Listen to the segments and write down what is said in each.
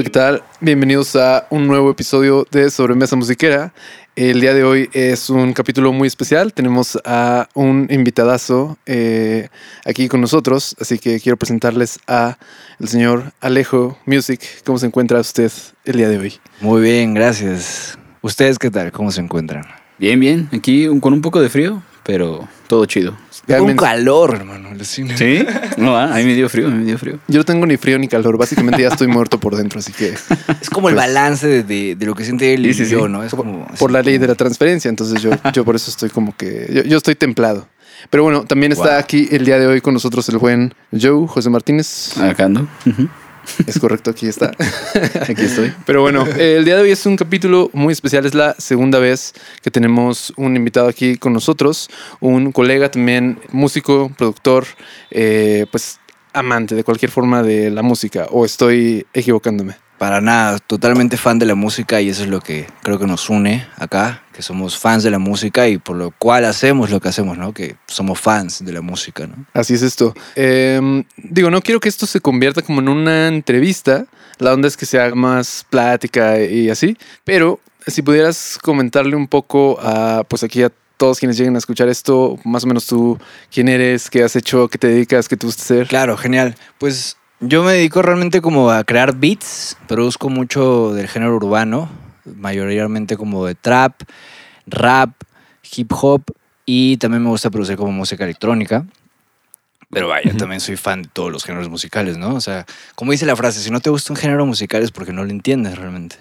Hola, ¿qué tal? Bienvenidos a un nuevo episodio de Sobremesa Musiquera. El día de hoy es un capítulo muy especial. Tenemos a un invitadazo eh, aquí con nosotros, así que quiero presentarles a el señor Alejo Music. ¿Cómo se encuentra usted el día de hoy? Muy bien, gracias. ¿Ustedes qué tal? ¿Cómo se encuentran? Bien, bien. Aquí un- con un poco de frío, pero todo chido. Un calor, hermano. ¿Sí? No, ah, ahí me dio frío, me dio frío. Yo no tengo ni frío ni calor. Básicamente ya estoy muerto por dentro, así que Es como el Pues- balance de, de- de lo que siente él y Sí, sí, yo. ¿no? Es como... por la ley de la transferencia. Entonces yo, yo por eso estoy como que yo, yo estoy templado. Pero bueno, también está Wow. aquí el día de hoy con nosotros el buen Joe José Martínez. Acá ando. Ujú. Es correcto, aquí está. Aquí estoy. Pero bueno, el día de hoy es un capítulo muy especial. Es la segunda vez que tenemos un invitado aquí con nosotros, un colega también, músico, productor, eh, pues amante de cualquier forma de la música. O estoy equivocándome. Para nada, totalmente fan de la música y eso es lo que creo que nos une acá, que somos fans de la música y por lo cual hacemos lo que hacemos, ¿no? Que somos fans de la música, ¿no? Así es esto. Eh, digo, no quiero que esto se convierta como en una entrevista. La onda es que sea más plática y así. Pero si pudieras comentarle un poco a, pues aquí a todos quienes lleguen a escuchar esto, más o menos tú, quién eres, qué has hecho, qué te dedicas, qué te gusta hacer. Claro, genial. Pues yo me dedico realmente como a crear beats, produzco mucho del género urbano, mayoritariamente como de trap, rap, hip hop y también me gusta producir como música electrónica. Pero vaya, también soy fan de todos los géneros musicales, ¿no? O sea, como dice la frase, si no te gusta un género musical es porque no lo entiendes realmente.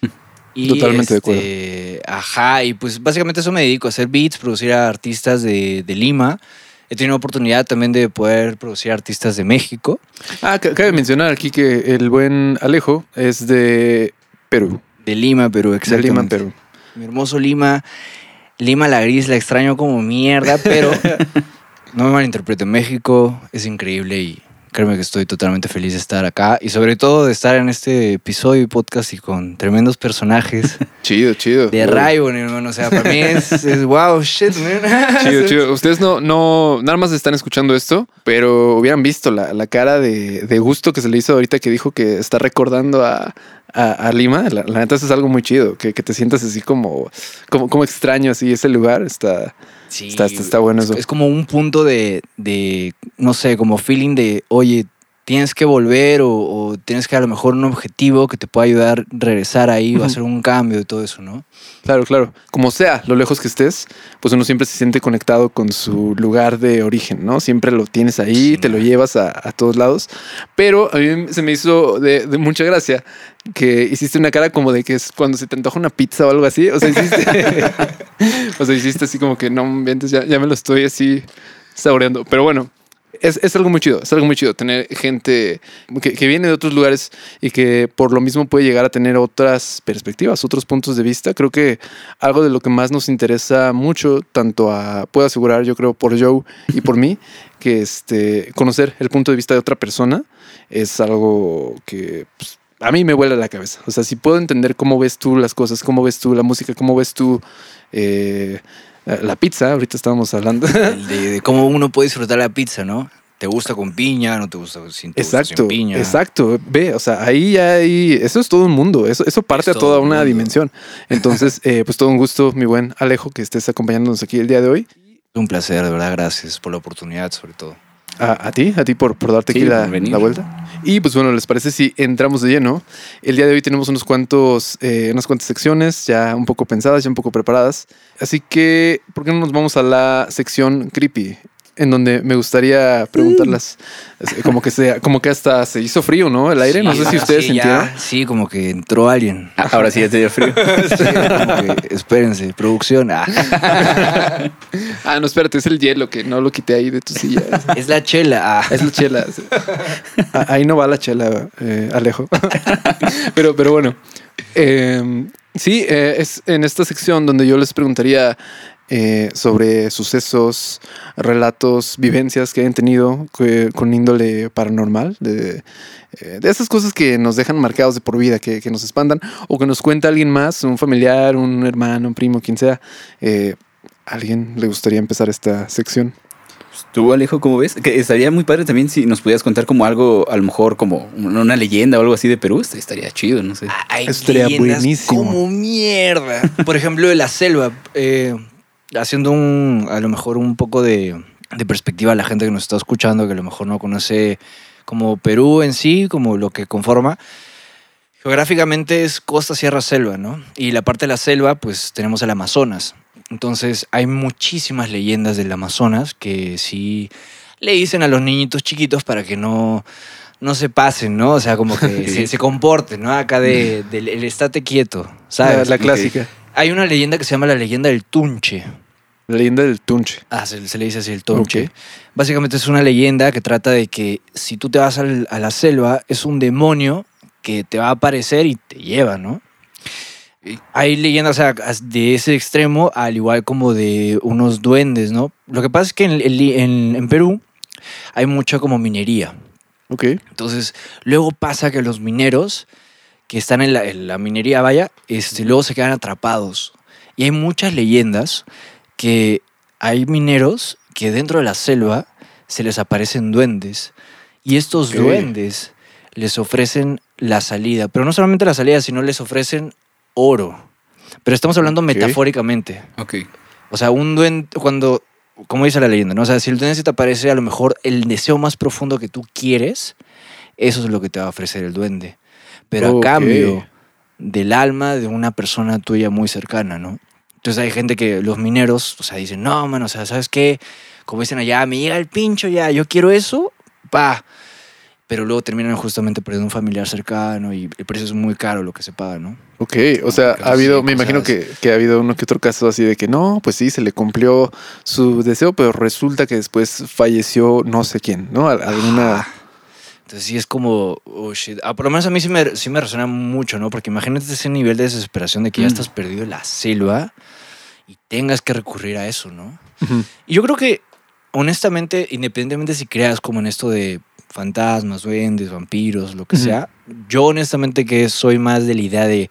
Y, Totalmente de acuerdo. este, Ajá, y pues básicamente eso me dedico, a hacer beats, producir a artistas de, de Lima. He tenido oportunidad también de poder producir artistas de México. Ah, ca- cabe mencionar aquí que el buen Alejo es de Perú. De Lima, Perú, De exactamente. Lima, Perú. Mi hermoso Lima. Lima la gris, la extraño como mierda, pero no me malinterpreten. México es increíble y créeme que estoy totalmente feliz de estar acá y sobre todo de estar en este episodio y podcast y con tremendos personajes Chido, chido. de Rayon, hermano. O sea, para mí es, es wow, shit, man. Chido, chido. Ustedes no, no, nada más están escuchando esto, pero hubieran visto la, la cara de, de gusto que se le hizo ahorita que dijo que está recordando a, a, a Lima. La, la neta, eso es algo muy chido, que, que te sientas así como, como, como extraño, así ese lugar está, Sí, está, está, está bueno eso. Es como un punto de, de, no sé, como feeling de, oye, tienes que volver o, o tienes que a lo mejor un objetivo que te pueda ayudar a regresar ahí o Ujú. hacer un cambio de todo eso, ¿no? Claro, claro. Como sea, lo lejos que estés, pues uno siempre se siente conectado con su lugar de origen, ¿no? Siempre lo tienes ahí, Sí, te lo man. llevas a, a todos lados. Pero a mí se me hizo de, de mucha gracia que hiciste una cara como de que es cuando se te antoja una pizza o algo así. O sea, hiciste, o sea, hiciste así como que no, ya, ya me lo estoy así saboreando. Pero bueno, es, es algo muy chido, es algo muy chido tener gente que, que viene de otros lugares y que por lo mismo puede llegar a tener otras perspectivas, otros puntos de vista. Creo que algo de lo que más nos interesa mucho, tanto a, puedo asegurar, yo creo, por Joe y por mí, que este, conocer el punto de vista de otra persona es algo que pues, a mí me vuela la cabeza. O sea, si puedo entender cómo ves tú las cosas, cómo ves tú la música, cómo ves tú eh, la pizza, ahorita estábamos hablando. De, de cómo uno puede disfrutar la pizza, ¿no? ¿Te gusta con piña? ¿No te gusta sin, te gusta Exacto, sin piña? exacto. Ve, o sea, ahí ya hay, eso es todo un mundo, eso, eso parte Es a toda un una mundo. dimensión. Entonces, eh, pues todo un gusto, mi buen Alejo, que estés acompañándonos aquí el día de hoy. Un placer, de verdad, gracias por la oportunidad, sobre todo. A, a ti, a ti por, por darte Sí, aquí la, la vuelta. Y pues bueno, ¿les parece si entramos de lleno? El día de hoy tenemos unos cuantos, eh, unas cuantas secciones ya un poco pensadas, ya un poco preparadas. Así que, ¿por qué no nos vamos a la sección creepy? En donde me gustaría preguntarlas, es como que sea, como que hasta se hizo frío, ¿no? El aire, no sé si ustedes sí, ya, sintieron. sí, como que entró alguien. Ah, Ahora sí ya te dio frío. Sí, como que, espérense, producción. ah. Ah, no, espérate, es el hielo que no lo quité ahí de tu silla. Es la chela. ah. Es la chela. sí. Ah, Ahí no va la chela, eh, Alejo. pero, pero bueno. Eh, sí, eh, es en esta sección donde yo les preguntaría eh, sobre sucesos, relatos, vivencias que hayan tenido que- con índole paranormal, de, eh, de esas cosas que nos dejan marcados de por vida, que, que nos espantan, o que nos cuenta alguien más, un familiar, un hermano, un primo, quien sea. Eh, ¿A alguien le gustaría empezar esta sección? Tú, Alejo, ¿cómo ves? Que estaría muy padre también si nos pudieras contar como algo, a lo mejor como una leyenda o algo así de Perú. Estaría chido, no sé. Hay Eso estaría leyendas buenísimo. Como mierda. Por ejemplo, de la selva. eh, haciendo un, a lo mejor un poco de, de perspectiva a la gente que nos está escuchando, que a lo mejor no conoce como Perú en sí, como lo que conforma. Geográficamente es costa, sierra, selva, ¿no? Y la parte de la selva, pues tenemos el Amazonas. Entonces hay muchísimas leyendas del Amazonas que sí le dicen a los niñitos chiquitos para que no, no se pasen, ¿no? O sea, como que se, se comporten, ¿no? Acá de, del el estate quieto, La, ¿sabes? la clásica. Hay una leyenda que se llama la leyenda del Tunche. La leyenda del tunche. Ah, se, se le dice así el Tunche. Básicamente es una leyenda que trata de que si tú te vas al- a la selva, es un demonio que te va a aparecer y te lleva, ¿no? Hay leyendas de ese extremo, al igual como de unos duendes, ¿no? Lo que pasa es que en, en- en Perú hay mucha como minería. Ok. Entonces, luego pasa que los mineros que están en la, en la minería, vaya, este, luego se quedan atrapados. Y hay muchas leyendas que hay mineros que dentro de la selva se les aparecen duendes. Y estos duendes les ofrecen la salida. Pero no solamente la salida, sino les ofrecen oro. Pero estamos hablando metafóricamente. Ok. O sea, un duende, cuando, como dice la leyenda, ¿no? O sea, si el duende se te aparece, a lo mejor el deseo más profundo que tú quieres, eso es lo que te va a ofrecer el duende. Pero a cambio del alma de una persona tuya muy cercana, ¿no? Entonces hay gente que, los mineros, o sea, dicen, no, mano, o sea, ¿sabes qué? Como dicen allá, me llega el pincho ya, yo quiero eso, pa. Pero luego terminan justamente perdiendo un familiar cercano y el precio es muy caro lo que se paga, ¿no? Ok, o sea, ha habido, así, me imagino que, que ha habido uno que otro caso así de que no, pues sí, se le cumplió su deseo, pero resulta que después falleció no sé quién, ¿no? Al- Alguna... Entonces sí es como, oh shit. Ah, por lo menos a mí sí me, sí me resuena mucho, ¿no? Porque imagínate ese nivel de desesperación de que ya Mm. estás perdido en la selva y tengas que recurrir a eso, ¿no? Y yo creo que, honestamente, independientemente si creas como en esto de fantasmas, duendes, vampiros, lo que sea, yo honestamente que soy más de la idea de,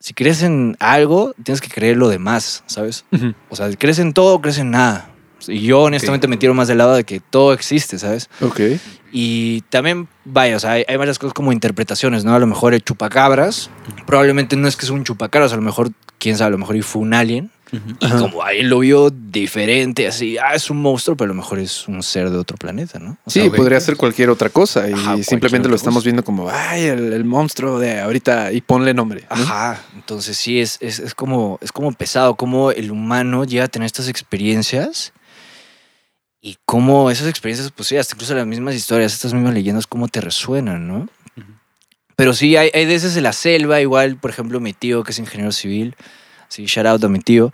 si crees en algo, tienes que creer lo demás, ¿sabes? O sea, crees en todo o crees en nada. Y yo honestamente me tiro más del lado de que todo existe, ¿sabes? Ok. Y también, vaya, o sea, hay, hay varias cosas como interpretaciones, ¿no? A lo mejor el chupacabras, probablemente no es que es un chupacabras, a lo mejor, quién sabe, a lo mejor y fue un alien. Y Ajá. como alguien lo vio diferente, así, ah, es un monstruo, pero a lo mejor es un ser de otro planeta, ¿no? O Sí, podría ser cualquier otra cosa y Ajá, simplemente lo estamos cosa. viendo como, ay, el, el monstruo de ahorita y ponle nombre. ¿no? Ajá, entonces sí, es, es, es como, es como pesado, como el humano llega a tener estas experiencias y cómo esas experiencias, pues sí, hasta incluso las mismas historias, estas mismas leyendas, cómo te resuenan, ¿no? Pero sí, hay, hay veces en la selva, igual, por ejemplo, mi tío, que es ingeniero civil, sí, shout out a mi tío,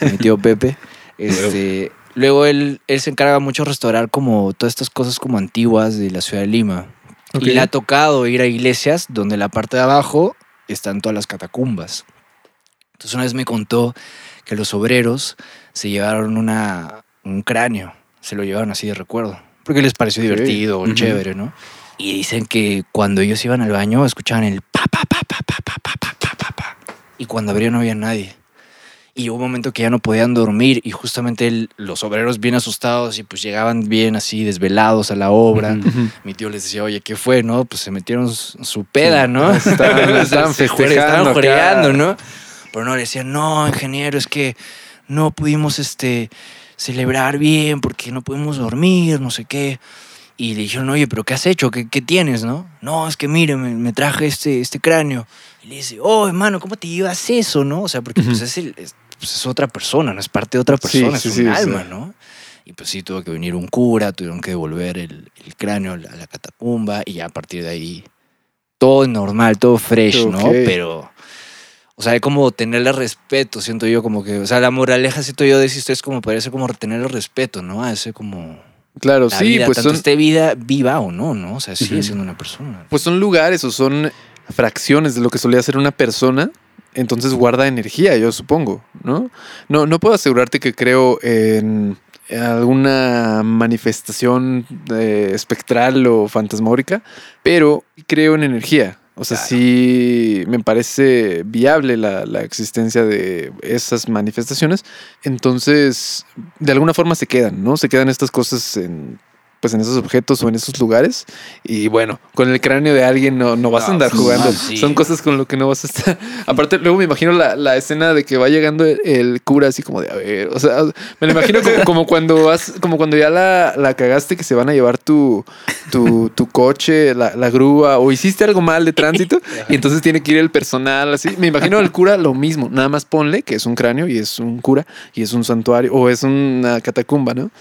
a mi tío Pepe, este... Luego él, él se encarga mucho de restaurar como todas estas cosas como antiguas de la ciudad de Lima. Y le ha tocado ir a iglesias donde la parte de abajo están todas las catacumbas. Entonces una vez me contó que los obreros se llevaron una, un cráneo, se lo llevaron así de recuerdo, porque les pareció divertido, Ujú. chévere, ¿no? Y dicen que cuando ellos iban al baño escuchaban el pa, pa, pa, pa, pa, pa, pa, pa, pa, pa. Y cuando abrían no había nadie. Y hubo un momento que ya no podían dormir y justamente el- los obreros bien asustados y pues llegaban bien así desvelados a la obra. Mi tío les decía, oye, ¿qué fue? No, pues se metieron su, peda, ¿no? Estaban- festejando Estaban joreando, ¿no? Pero no, le decían, no, ingeniero, es que no pudimos este, celebrar bien porque no pudimos dormir, no sé qué. Y le dijeron, oye, ¿pero qué has hecho? ¿Qué, qué tienes, no? No, es que mire, me, me traje este, este cráneo. Y le dice, oh, hermano, ¿cómo te llevas eso, no? O sea, porque pues, es, el- es, pues, es otra persona, no es parte de otra persona, sí, es sí, un sí. alma, ¿no? Y pues sí, tuvo que venir un cura, tuvieron que devolver el, el cráneo a la, a la catacumba y ya a partir de ahí todo normal, todo fresh, ¿no? Pero, o sea, hay como tenerle respeto, siento yo, como que, o sea, la moraleja, siento yo, de historia es como parece como tenerle respeto, ¿no? A ese como Claro, la sí, vida, pues tanto son, esté vida viva o no, ¿no? O sea, sigue siendo una persona. pues son lugares o son fracciones de lo que solía ser una persona. Entonces guarda energía, yo supongo, ¿no? No, no puedo asegurarte que creo en alguna manifestación eh, espectral o fantasmórica, pero creo en energía. O sea, sí me parece viable la, la existencia de esas manifestaciones. Entonces, de alguna forma se quedan, ¿no? Se quedan estas cosas en pues en esos objetos o en esos lugares. Y bueno, con el cráneo de alguien no, no vas a andar jugando. sí. Son cosas con lo que no vas a estar. Aparte, luego me imagino la, la escena de que va llegando el, el cura así como de a ver. O sea, me lo imagino como, como cuando vas, como cuando ya la, la cagaste que se van a llevar tu, tu, tu coche, la, la grúa, o hiciste algo mal de tránsito, y entonces tiene que ir el personal así. Me imagino al cura lo mismo, nada más ponle que es un cráneo y es un cura y es un santuario o es una catacumba, ¿no?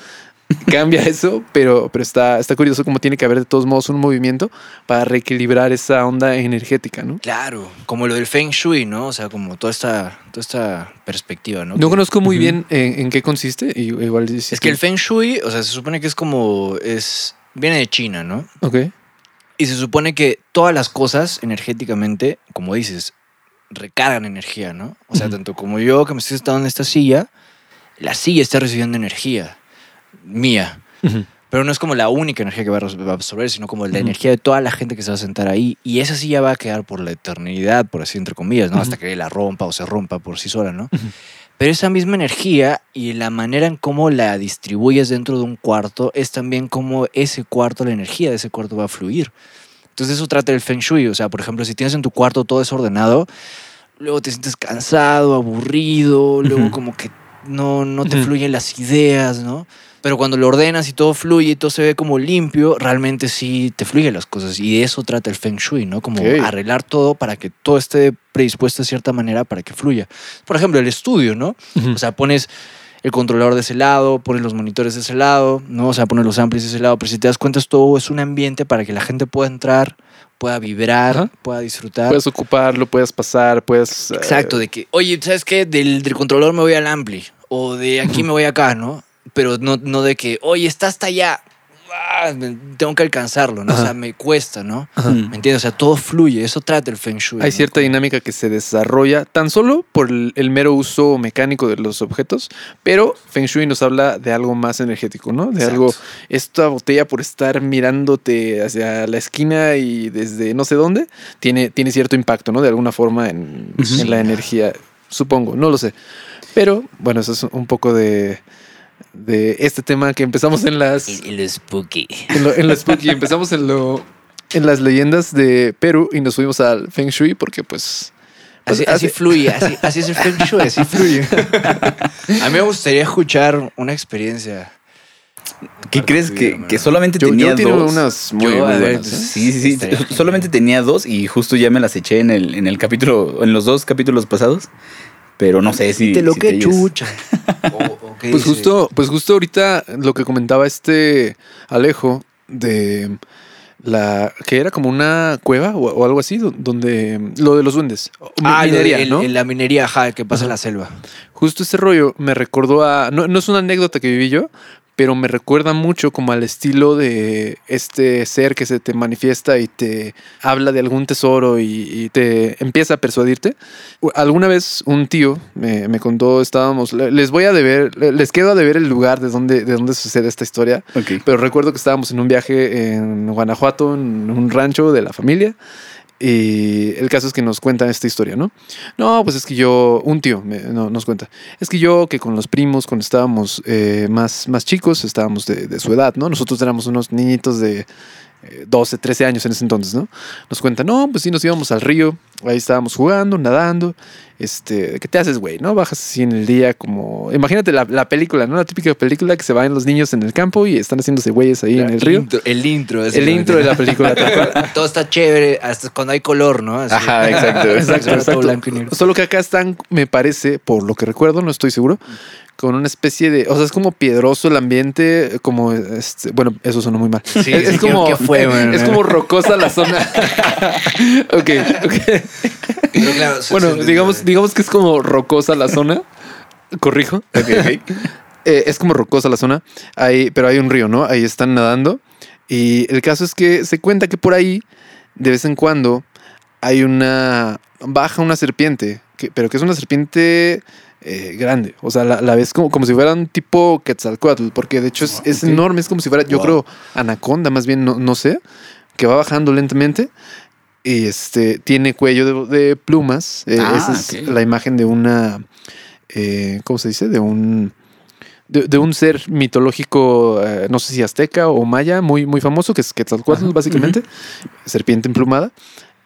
Cambia eso, pero, pero está, está curioso cómo tiene que haber de todos modos un movimiento para reequilibrar esa onda energética, ¿no? Claro, como lo del Feng Shui, ¿no? O sea, como toda esta, toda esta perspectiva, ¿no? No Que- conozco muy bien en, en qué consiste, y igual Es que el Feng Shui, o sea, se supone que es como, es, viene de China, ¿no? Ok. Y se supone que todas las cosas energéticamente, como dices, recargan energía, ¿no? O sea, Ujú. tanto como yo que me estoy sentado en esta silla, la silla está recibiendo energía mía. Pero no es como la única energía que va a absorber, sino como la Ujú. energía de toda la gente que se va a sentar ahí. Y esa silla va a quedar por la eternidad, por así entre comillas, ¿no? Ujú. Hasta que la rompa o se rompa por sí sola, ¿no? Pero esa misma energía y la manera en cómo la distribuyes dentro de un cuarto es también como ese cuarto, la energía de ese cuarto va a fluir. Entonces eso trata el Feng Shui. O sea, por ejemplo, si tienes en tu cuarto todo desordenado, luego te sientes cansado, aburrido, luego Ujú. como que no, no te Ujú. fluyen las ideas, ¿no? Pero cuando lo ordenas y todo fluye y todo se ve como limpio, realmente sí te fluyen las cosas. Y de eso trata el Feng Shui, ¿no? Como arreglar todo para que todo esté predispuesto de cierta manera para que fluya. Por ejemplo, el estudio, ¿no? O sea, pones el controlador de ese lado, pones los monitores de ese lado, ¿no? O sea, pones los amplis de ese lado. Pero si te das cuenta, es todo es un ambiente para que la gente pueda entrar, pueda vibrar, Ajá. pueda disfrutar. Puedes ocuparlo, puedes pasar, puedes... eh, Exacto, de que, oye, ¿sabes qué? Del, del controlador me voy al ampli. O de aquí me voy acá, ¿no? Pero no, no de que, oye, está hasta allá. Ah, tengo que alcanzarlo, ¿no? O sea, me cuesta, ¿no? Ajá. Mm. ¿Me entiendes? O sea, todo fluye. Eso trata el Feng Shui. Hay ¿no? cierta dinámica que se desarrolla tan solo por el, el mero uso mecánico de los objetos, pero Feng Shui nos habla de algo más energético, ¿no? De Exacto. algo, esta botella por estar mirándote hacia la esquina y desde no sé dónde, tiene, tiene cierto impacto, ¿no? De alguna forma en la energía, supongo, no lo sé. Pero bueno, eso es un poco de, de este tema que empezamos en las El, el spooky. en lo, en lo spooky. Empezamos en lo en las leyendas de Perú y nos fuimos al Feng Shui porque pues, pues, Así, así hace- fluye, así, así es el Feng Shui, así fluye. A mí me gustaría escuchar una experiencia. ¿Qué crees que, Particular, que ¿no? solamente yo, tenía yo tengo dos? unas muy, Yo, muy buenas, ¿eh? Sí, sí, sí. Solamente tenía dos y justo ya me las eché en el, en el capítulo, en los dos capítulos pasados. Pero no sé si. Te lo si que chucha. O- o qué Pues dice. justo, pues justo ahorita lo que comentaba este Alejo de la que era como una cueva o, o algo así, do- donde lo de los duendes. Ah, minería, el- ¿no? el- la minería, ajá, que pasa en la selva. Justo ese rollo me recordó a. No, no es una anécdota que viví yo, pero me recuerda mucho como al estilo de este ser que se te manifiesta y te habla de algún tesoro y, y te empieza a persuadirte. Alguna vez un tío me, me contó, estábamos. le- Les voy a deber, le- les quedo a deber el lugar de donde, de donde sucede esta historia. Pero recuerdo que estábamos en un viaje en Guanajuato, en un rancho de la familia. Y el caso es que nos cuentan esta historia, ¿no? No, pues es que yo, un tío me- no, nos cuenta, es que yo que con los primos, cuando estábamos eh, más, más chicos, estábamos de, de su edad, ¿no? Nosotros éramos unos niñitos de 12, 13 años en ese entonces, ¿no? Nos cuentan, no, pues sí, nos íbamos al río, ahí estábamos jugando, nadando, este, ¿qué te haces, güey? ¿No? Bajas así en el día como, imagínate la, la película, ¿no? La típica película que se van los niños en el campo y están haciéndose güeyes ahí en el río. Intro- el intro. El intro de la película. Todo está chévere hasta cuando hay color, ¿no? Así. Ajá, exacto, Exacto, exacto. Solo que acá están, me parece, por lo que recuerdo, no estoy seguro, con una especie de, o sea, es como piedroso el ambiente, como, este, bueno, eso sonó muy mal. Sí, es, sí, es como, es como rocosa la zona. ok, ok. Pero claro, se- Bueno, digamos, digamos que es como rocosa la zona. Corrijo. Ok, ok. Eh, es como rocosa la zona, ahí, pero hay un río, ¿no? Ahí están nadando. Y el caso es que se cuenta que por ahí, de vez en cuando, hay una. baja una serpiente, que, pero que es una serpiente eh, grande. O sea, la, la ves como, como si fuera un tipo Quetzalcoatl, porque de hecho es, es Ok. enorme, es como si fuera, yo Wow. creo, anaconda, más bien, no, no sé, que va bajando lentamente. Y este tiene cuello de, de plumas. Eh, Ah, esa es la imagen de una. eh, ¿Cómo se dice? De un. De, de un ser mitológico, eh, no sé si azteca o maya, muy, muy famoso, que es Quetzalcóatl, Ajá, básicamente. Serpiente emplumada.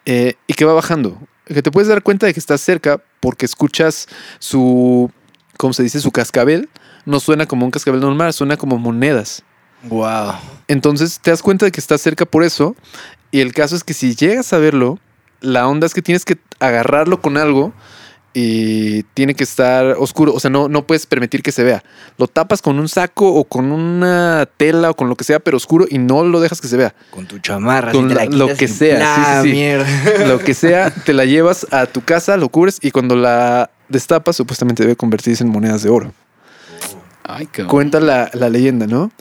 eh, y que va bajando. Que te puedes dar cuenta de que estás cerca porque escuchas su. ¿Cómo se dice? Su cascabel. No suena como un cascabel normal, suena como monedas. Wow. Entonces te das cuenta de que estás cerca por eso. Y el caso es que si llegas a verlo, la onda es que tienes que agarrarlo con algo y tiene que estar oscuro. O sea, no, no puedes permitir que se vea. Lo tapas con un saco o con una tela o con lo que sea, pero oscuro y no lo dejas que se vea. Con tu chamarra. Con así te la lo que sea, sí, ¡plá! sí, sí. mierda. Lo que sea, te la llevas a tu casa, lo cubres y cuando la destapas, supuestamente debe convertirse en monedas de oro. Ay, Cuenta la, la leyenda, ¿no?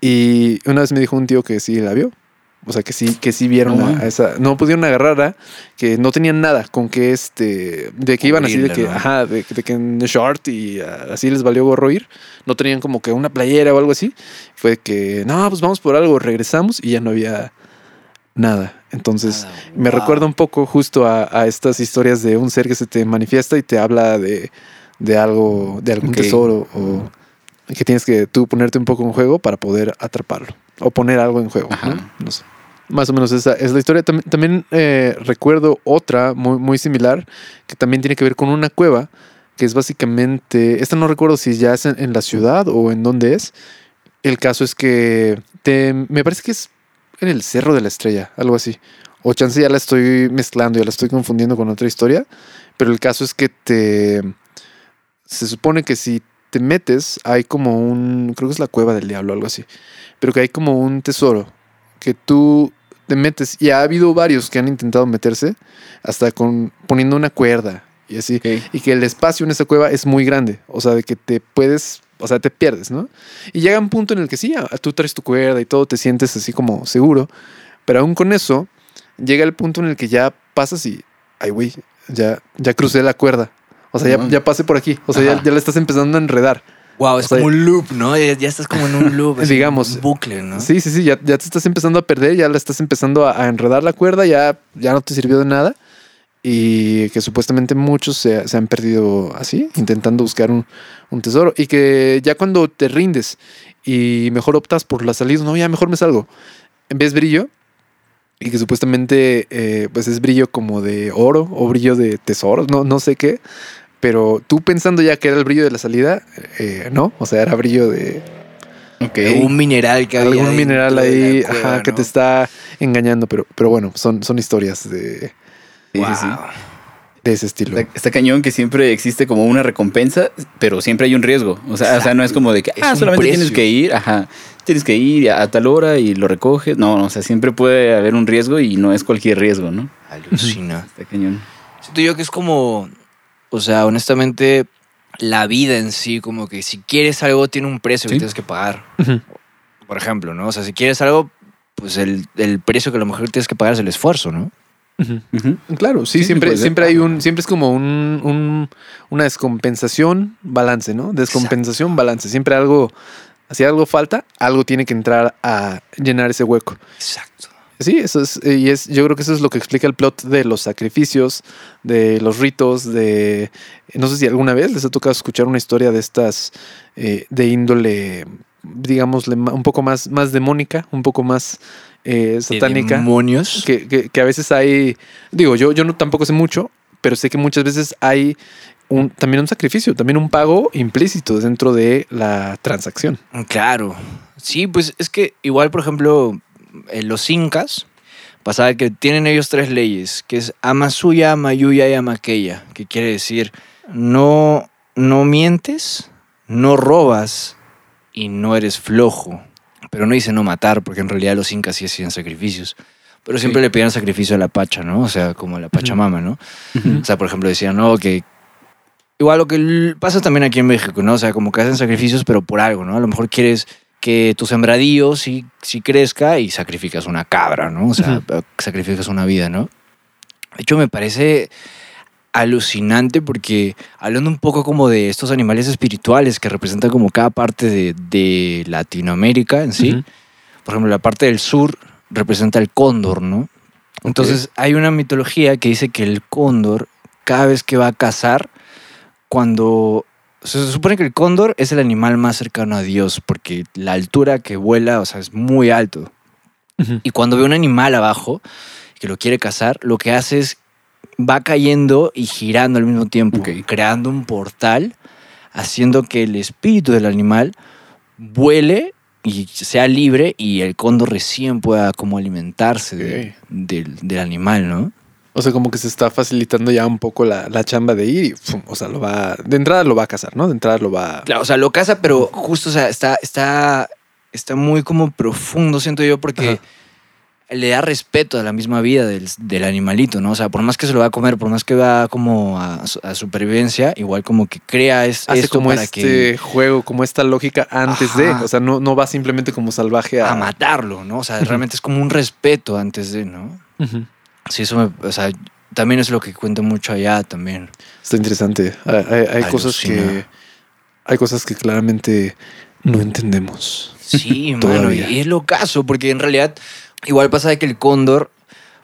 Y una vez me dijo un tío que sí la vio. O sea, que sí, que sí vieron a- a esa. No pudieron agarrarla, que no tenían nada con que este. De que iban así, de que, ¿no? ajá, de, de que en short y así les valió gorro ir. No tenían como que una playera o algo así. Fue que, no, pues vamos por algo, regresamos y ya no había nada. Entonces, Nada, me wow. recuerda un poco justo a, a estas historias de un ser que se te manifiesta y te habla de, de algo, de algún tesoro o que tienes que tú ponerte un poco en juego para poder atraparlo o poner algo en juego. ¿no? No sé. Más o menos esa es la historia. Tam- También, eh, recuerdo otra muy, muy similar que también tiene que ver con una cueva que es básicamente, esta no recuerdo si ya es en, en la ciudad o en dónde es. El caso es que te, me parece que es en el Cerro de la Estrella, algo así. O chance ya la estoy mezclando, ya la estoy confundiendo con otra historia. Pero el caso es que te. Se supone que si te metes, hay como un. Creo que es la cueva del diablo, algo así. Pero que hay como un tesoro. Que tú te metes. Y ha habido varios que han intentado meterse. Hasta con poniendo una cuerda. Y así. Y que el espacio en esa cueva es muy grande. O sea, de que te puedes. O sea, te pierdes, ¿no? Y llega un punto en el que sí, tú traes tu cuerda y todo, te sientes así como seguro. Pero aún con eso, llega el punto en el que ya pasas y. Ay, güey, ya, ya crucé la cuerda. O sea, ya, ya pasé por aquí. O sea, ya, ya la estás empezando a enredar. Wow, es O sea, como un loop, ¿no? Ya, ya estás como en un loop. Digamos. Un bucle, ¿no? Sí, sí, sí, ya, ya te estás empezando a perder, ya la estás empezando a, a enredar la cuerda, ya, ya no te sirvió de nada. Y que supuestamente muchos se, se han perdido así, intentando buscar un, un tesoro. Y que ya cuando te rindes y mejor optas por la salida, no, ya mejor me salgo. Ves brillo y que supuestamente eh, pues es brillo como de oro o brillo de tesoros, no, no sé qué. Pero tú pensando ya que era el brillo de la salida, eh, no, o sea, era brillo de, Ok. Un mineral que había. algún mineral ahí cueva, ajá, que te está engañando, pero, pero bueno, son, son historias de, Sí, sí, sí. Wow. de ese estilo. Está, está cañón que siempre existe como una recompensa, pero siempre hay un riesgo. O sea, o sea no es como de que, ah, solamente tienes que ir, ajá, tienes que ir a, a tal hora y lo recoges. No, no, o sea, siempre puede haber un riesgo y no es cualquier riesgo, ¿no? Alucina. Está cañón. Siento yo que es como, o sea, honestamente, la vida en sí, como que si quieres algo tiene un precio que tienes que pagar. Por ejemplo, ¿no? O sea, si quieres algo, pues el, el precio que a lo mejor tienes que pagar es el esfuerzo, ¿no? Ujú. Claro, sí, siempre, siempre hay un, siempre es como un, un- una descompensación, balance, ¿no? Descompensación, balance. Siempre algo, si algo falta, algo tiene que entrar a llenar ese hueco. Exacto. Sí, eso es, eh, y es, yo creo que eso es lo que explica el plot de los sacrificios, de los ritos, de, no sé si alguna vez les ha tocado escuchar una historia de estas, eh, de índole, digámosle, ma- un poco más, más demónica, un poco más eh, satánica, Demonios. que, que- que a veces hay, digo, yo, yo no tampoco sé mucho, pero sé que muchas veces hay un, también un sacrificio, también un pago implícito dentro de la transacción. Claro. Sí, pues es que igual, por ejemplo, en los incas, pasaba que tienen ellos tres leyes, que es ama suya, ama yuya y ama aquella, que quiere decir no, no mientes, no robas y no eres flojo. Pero no dice no matar, porque en realidad los incas sí hacían sacrificios. Pero siempre Sí. le pedían sacrificio a la pacha, ¿no? O sea, como a la pachamama, ¿no? O sea, por ejemplo, decían, no, que. Igual lo que pasa también aquí en México, ¿no? O sea, como que hacen sacrificios, pero por algo, ¿no? A lo mejor quieres que tu sembradío sí, sí crezca y sacrificas una cabra, ¿no? O sea, sacrificas una vida, ¿no? De hecho, me parece alucinante porque hablando un poco como de estos animales espirituales que representan como cada parte de, de Latinoamérica en sí, Ujú. por ejemplo, la parte del sur representa el cóndor, ¿no? Entonces hay una mitología que dice que el cóndor, cada vez que va a cazar, cuando... Se supone que el cóndor es el animal más cercano a Dios, porque la altura que vuela, o sea, es muy alto. Y cuando ve un animal abajo que lo quiere cazar, lo que hace es va cayendo y girando al mismo tiempo, Ok. creando un portal, haciendo que el espíritu del animal vuele y sea libre y el cóndor recién pueda como alimentarse de- del, del animal, ¿no? O sea, como que se está facilitando ya un poco la, la chamba de ir y, pum, o sea, lo va, de entrada lo va a cazar, ¿no? De entrada lo va... Claro, o sea, lo caza, pero justo, o sea, está, está, está muy como profundo, siento yo, porque Ajá. le da respeto a la misma vida del, del animalito, ¿no? O sea, por más que se lo va a comer, por más que va como a, su- a supervivencia, igual como que crea es, Hace esto como para este que juego, como esta lógica antes de, o sea, no, no va simplemente como salvaje a... a matarlo, ¿no? O sea, realmente es como un respeto antes de, ¿no? Ujú. Sí, eso me, o sea, también es lo que cuento mucho allá también. Está interesante. Hay, hay- hay cosas que... Hay cosas que claramente no entendemos. Sí, mano, y es lo caso, porque en realidad igual pasa de que el cóndor,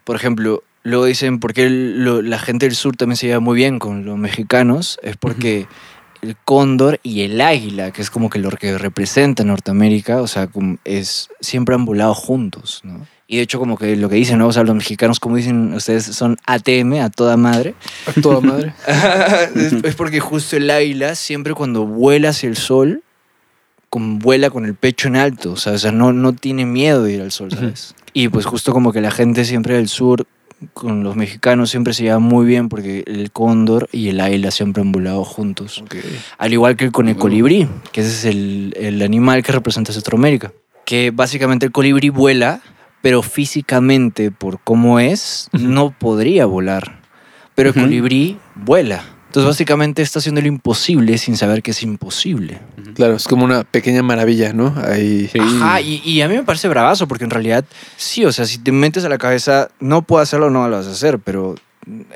por ejemplo, luego dicen por qué el- lo- la gente del sur también se lleva muy bien con los mexicanos, es porque el cóndor y el águila, que es como que lo que representa Norteamérica, o sea, es, siempre han volado juntos, ¿no? Y de hecho como que lo que dicen, ¿no? O sea, los mexicanos, como dicen ustedes, son ATM, a toda madre. A toda madre. es, es porque justo el águila siempre cuando vuela hacia el sol, con, vuela con el pecho en alto, o sea, o sea, no, no tiene miedo de ir al sol, ¿sabes? Y pues justo como que la gente siempre del sur con los mexicanos siempre se lleva muy bien porque el cóndor y el águila siempre han volado juntos. Ok. Al igual que con el colibrí, que ese es el, el animal que representa Centroamérica. Que básicamente el colibrí vuela, pero físicamente, por cómo es, no podría volar. Pero el colibrí vuela. Entonces básicamente está haciendo lo imposible sin saber que es imposible. Claro, es como una pequeña maravilla, ¿no? Ahí... Sí. Ajá, y, y a mí me parece bravazo porque en realidad sí, o sea, si te metes a la cabeza, no puedo hacerlo, no lo vas a hacer, pero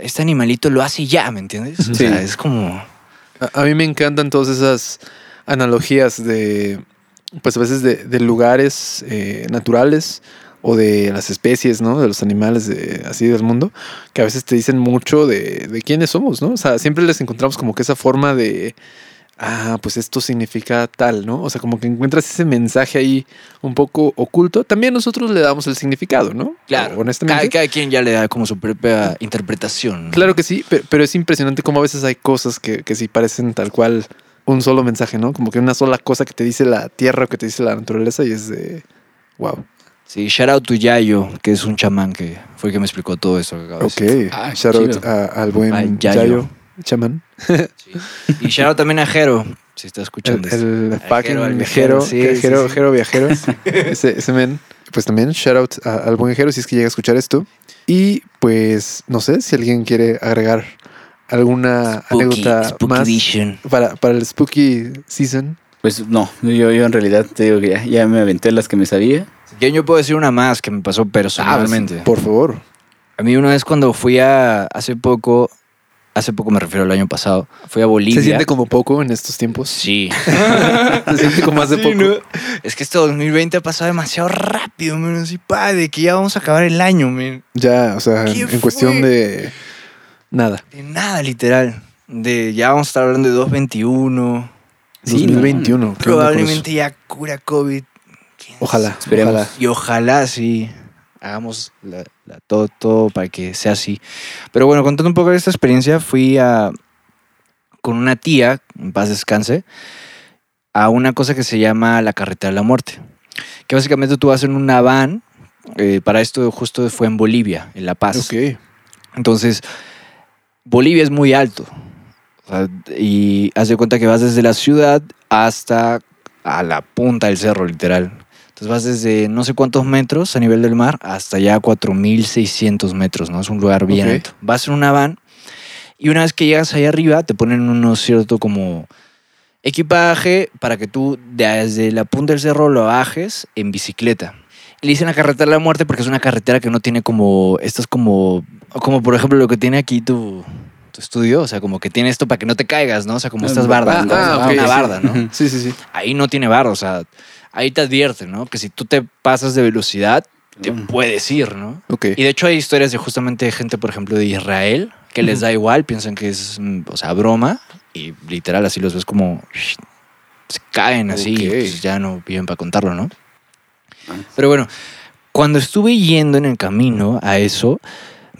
este animalito lo hace ya, ¿me entiendes? O Sí. sea, es como... A, a mí me encantan todas esas analogías de, pues a veces de, de lugares eh, naturales o de las especies, ¿no? De los animales de, así del mundo, que a veces te dicen mucho de, de quiénes somos, ¿no? O sea, siempre les encontramos como que esa forma de, ah, pues esto significa tal, ¿no? O sea, como que encuentras ese mensaje ahí un poco oculto. También nosotros le damos el significado, ¿no? Claro, honestamente. Cada, cada quien ya le da como su propia interpretación. ¿no? Claro que sí, pe- pero, es impresionante cómo a veces hay cosas que, que sí parecen tal cual un solo mensaje, ¿no? Como que una sola cosa que te dice la tierra o que te dice la naturaleza y es de wow. Sí, shout out to Yayo, que es un chamán que fue el que me explicó todo eso. que acabo de Ok. decir. Ah, Shout out chido. a- al buen Al Yayo, Yayo. chamán. Y shout out también a Jero, si está El, escuchando. esto. el Al fucking Jero, viajero, viajero, sí, sí, jero, sí. jero viajero. ese, ese men. Pues también shout out a- al buen viajero si es que llega a escuchar esto. Y pues no sé si alguien quiere agregar alguna Spooky, anécdota Spooky más Vision. para, para el spooky season. Pues no, yo, yo en realidad te digo que ya, ya me aventé las que me sabía. Yo, yo puedo decir una más que me pasó personalmente. Por favor. A mí una vez cuando fui a, hace poco, hace poco me refiero al año pasado, fui a Bolivia. ¿Se siente como poco en estos tiempos? Sí. Se siente como hace Sí, poco. ¿no? Es que este 2020 ha pasado demasiado rápido, man. Así, pa, de que ya vamos a acabar el año, man. Ya, o sea, ¿Qué en, cuestión de nada. De nada, literal. De ya vamos a estar hablando de 221. Sí, 2021. ¿qué onda con Probablemente ya cura COVID. Ojalá, Esperemos. ojalá. Y ojalá sí hagamos la- la- todo, todo para que sea así. Pero bueno, contando un poco de esta experiencia, fui a, con una tía, en paz descanse, a una cosa que se llama la carretera de la muerte. Que básicamente tú vas en una van, eh, para esto justo fue en Bolivia, en La Paz. Ok. Entonces, Bolivia es muy alto. O sea, y haz de cuenta que vas desde la ciudad hasta a la punta del cerro, literal. Entonces vas desde no sé cuántos metros a nivel del mar hasta ya 4.600 metros, ¿no? Es un lugar bien alto. Vas en una van y una vez que llegas ahí arriba te ponen unos cierto como equipaje para que tú desde la punta del cerro lo bajes en bicicleta. Le dicen la carretera de la muerte porque es una carretera que no tiene como, esto es como, como por ejemplo lo que tiene aquí tu, tu estudio, o sea, como que tiene esto para que no te caigas, ¿no? O sea, como estas bardas, ¿no? ah, O sea, ok, una sí. barda, ¿no? Sí, sí, sí. Ahí no tiene barra, o sea, ahí te advierte, ¿no? Que si tú te pasas de velocidad, te Mm. puedes ir, ¿no? Ok. Y de hecho hay historias de justamente gente, por ejemplo, de Israel, que les da igual, piensan que es, mm, o sea, broma, y literal así los ves como se caen así, y pues ya no viven para contarlo, ¿no? Ah. Pero bueno, cuando estuve yendo en el camino a eso,